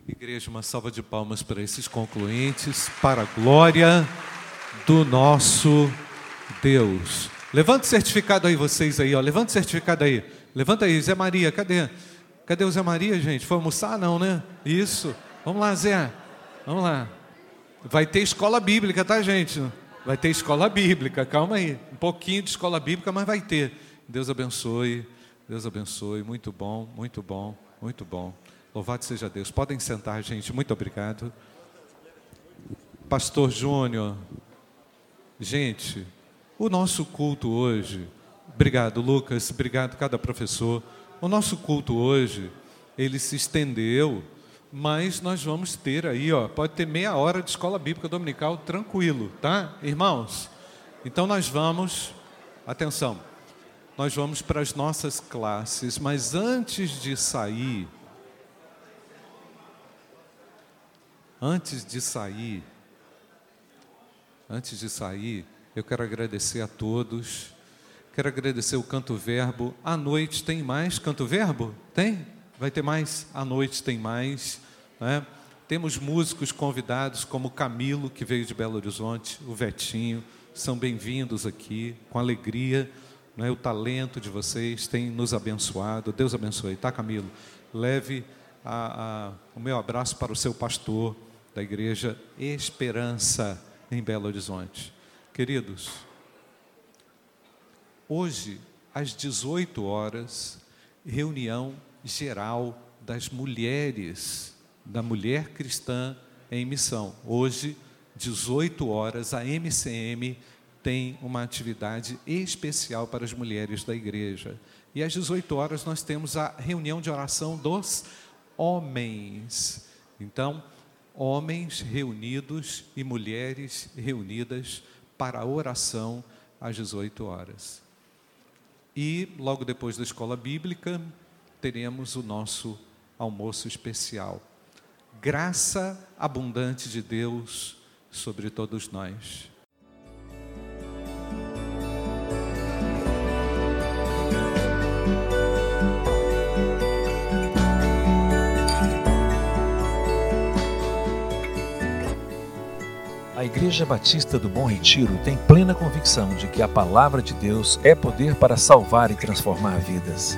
Igreja, uma salva de palmas para esses concluintes, para a glória do nosso Deus. Levanta o certificado aí, vocês aí, ó. Levanta o certificado aí. Levanta aí, Zé Maria, cadê? Cadê o Zé Maria, gente? Foi almoçar? Não, né? Isso. Vamos lá, Zé. Vamos lá. Vai ter escola bíblica, tá, gente? Vai ter escola bíblica, calma aí. Um pouquinho de escola bíblica, mas vai ter. Deus abençoe. Deus abençoe. Muito bom, muito bom, muito bom. Louvado seja Deus. Podem sentar, gente. Muito obrigado. Pastor Júnior. Gente, o nosso culto hoje. Obrigado, Lucas. Obrigado, cada professor. O nosso culto hoje, ele se estendeu, mas nós vamos ter aí, ó, pode ter meia hora de escola bíblica dominical tranquilo, tá? Irmãos, então nós vamos, atenção, nós vamos para as nossas classes, mas antes de sair, Antes de sair, antes de sair, eu quero agradecer a todos. Quero agradecer o Canto Verbo. À noite tem mais Canto Verbo? Tem? Vai ter mais? À noite tem mais. Né? Temos músicos convidados como Camilo, que veio de Belo Horizonte, o Vetinho. São bem-vindos aqui, com alegria. Né? O talento de vocês tem nos abençoado. Deus abençoe, tá, Camilo? Leve a, a, o meu abraço para o seu pastor da Igreja Esperança em Belo Horizonte. Queridos, hoje, às 18 horas, reunião geral das mulheres, da mulher cristã em missão. Hoje, 18 horas, a MCM tem uma atividade especial para as mulheres da igreja. E às 18 horas nós temos a reunião de oração dos homens. Então, homens reunidos e mulheres reunidas para a oração às 18 horas. E logo depois da escola bíblica, teremos o nosso almoço especial. Graça abundante de Deus sobre todos nós. A Igreja Batista do Bom Retiro tem plena convicção de que a palavra de Deus é poder para salvar e transformar vidas.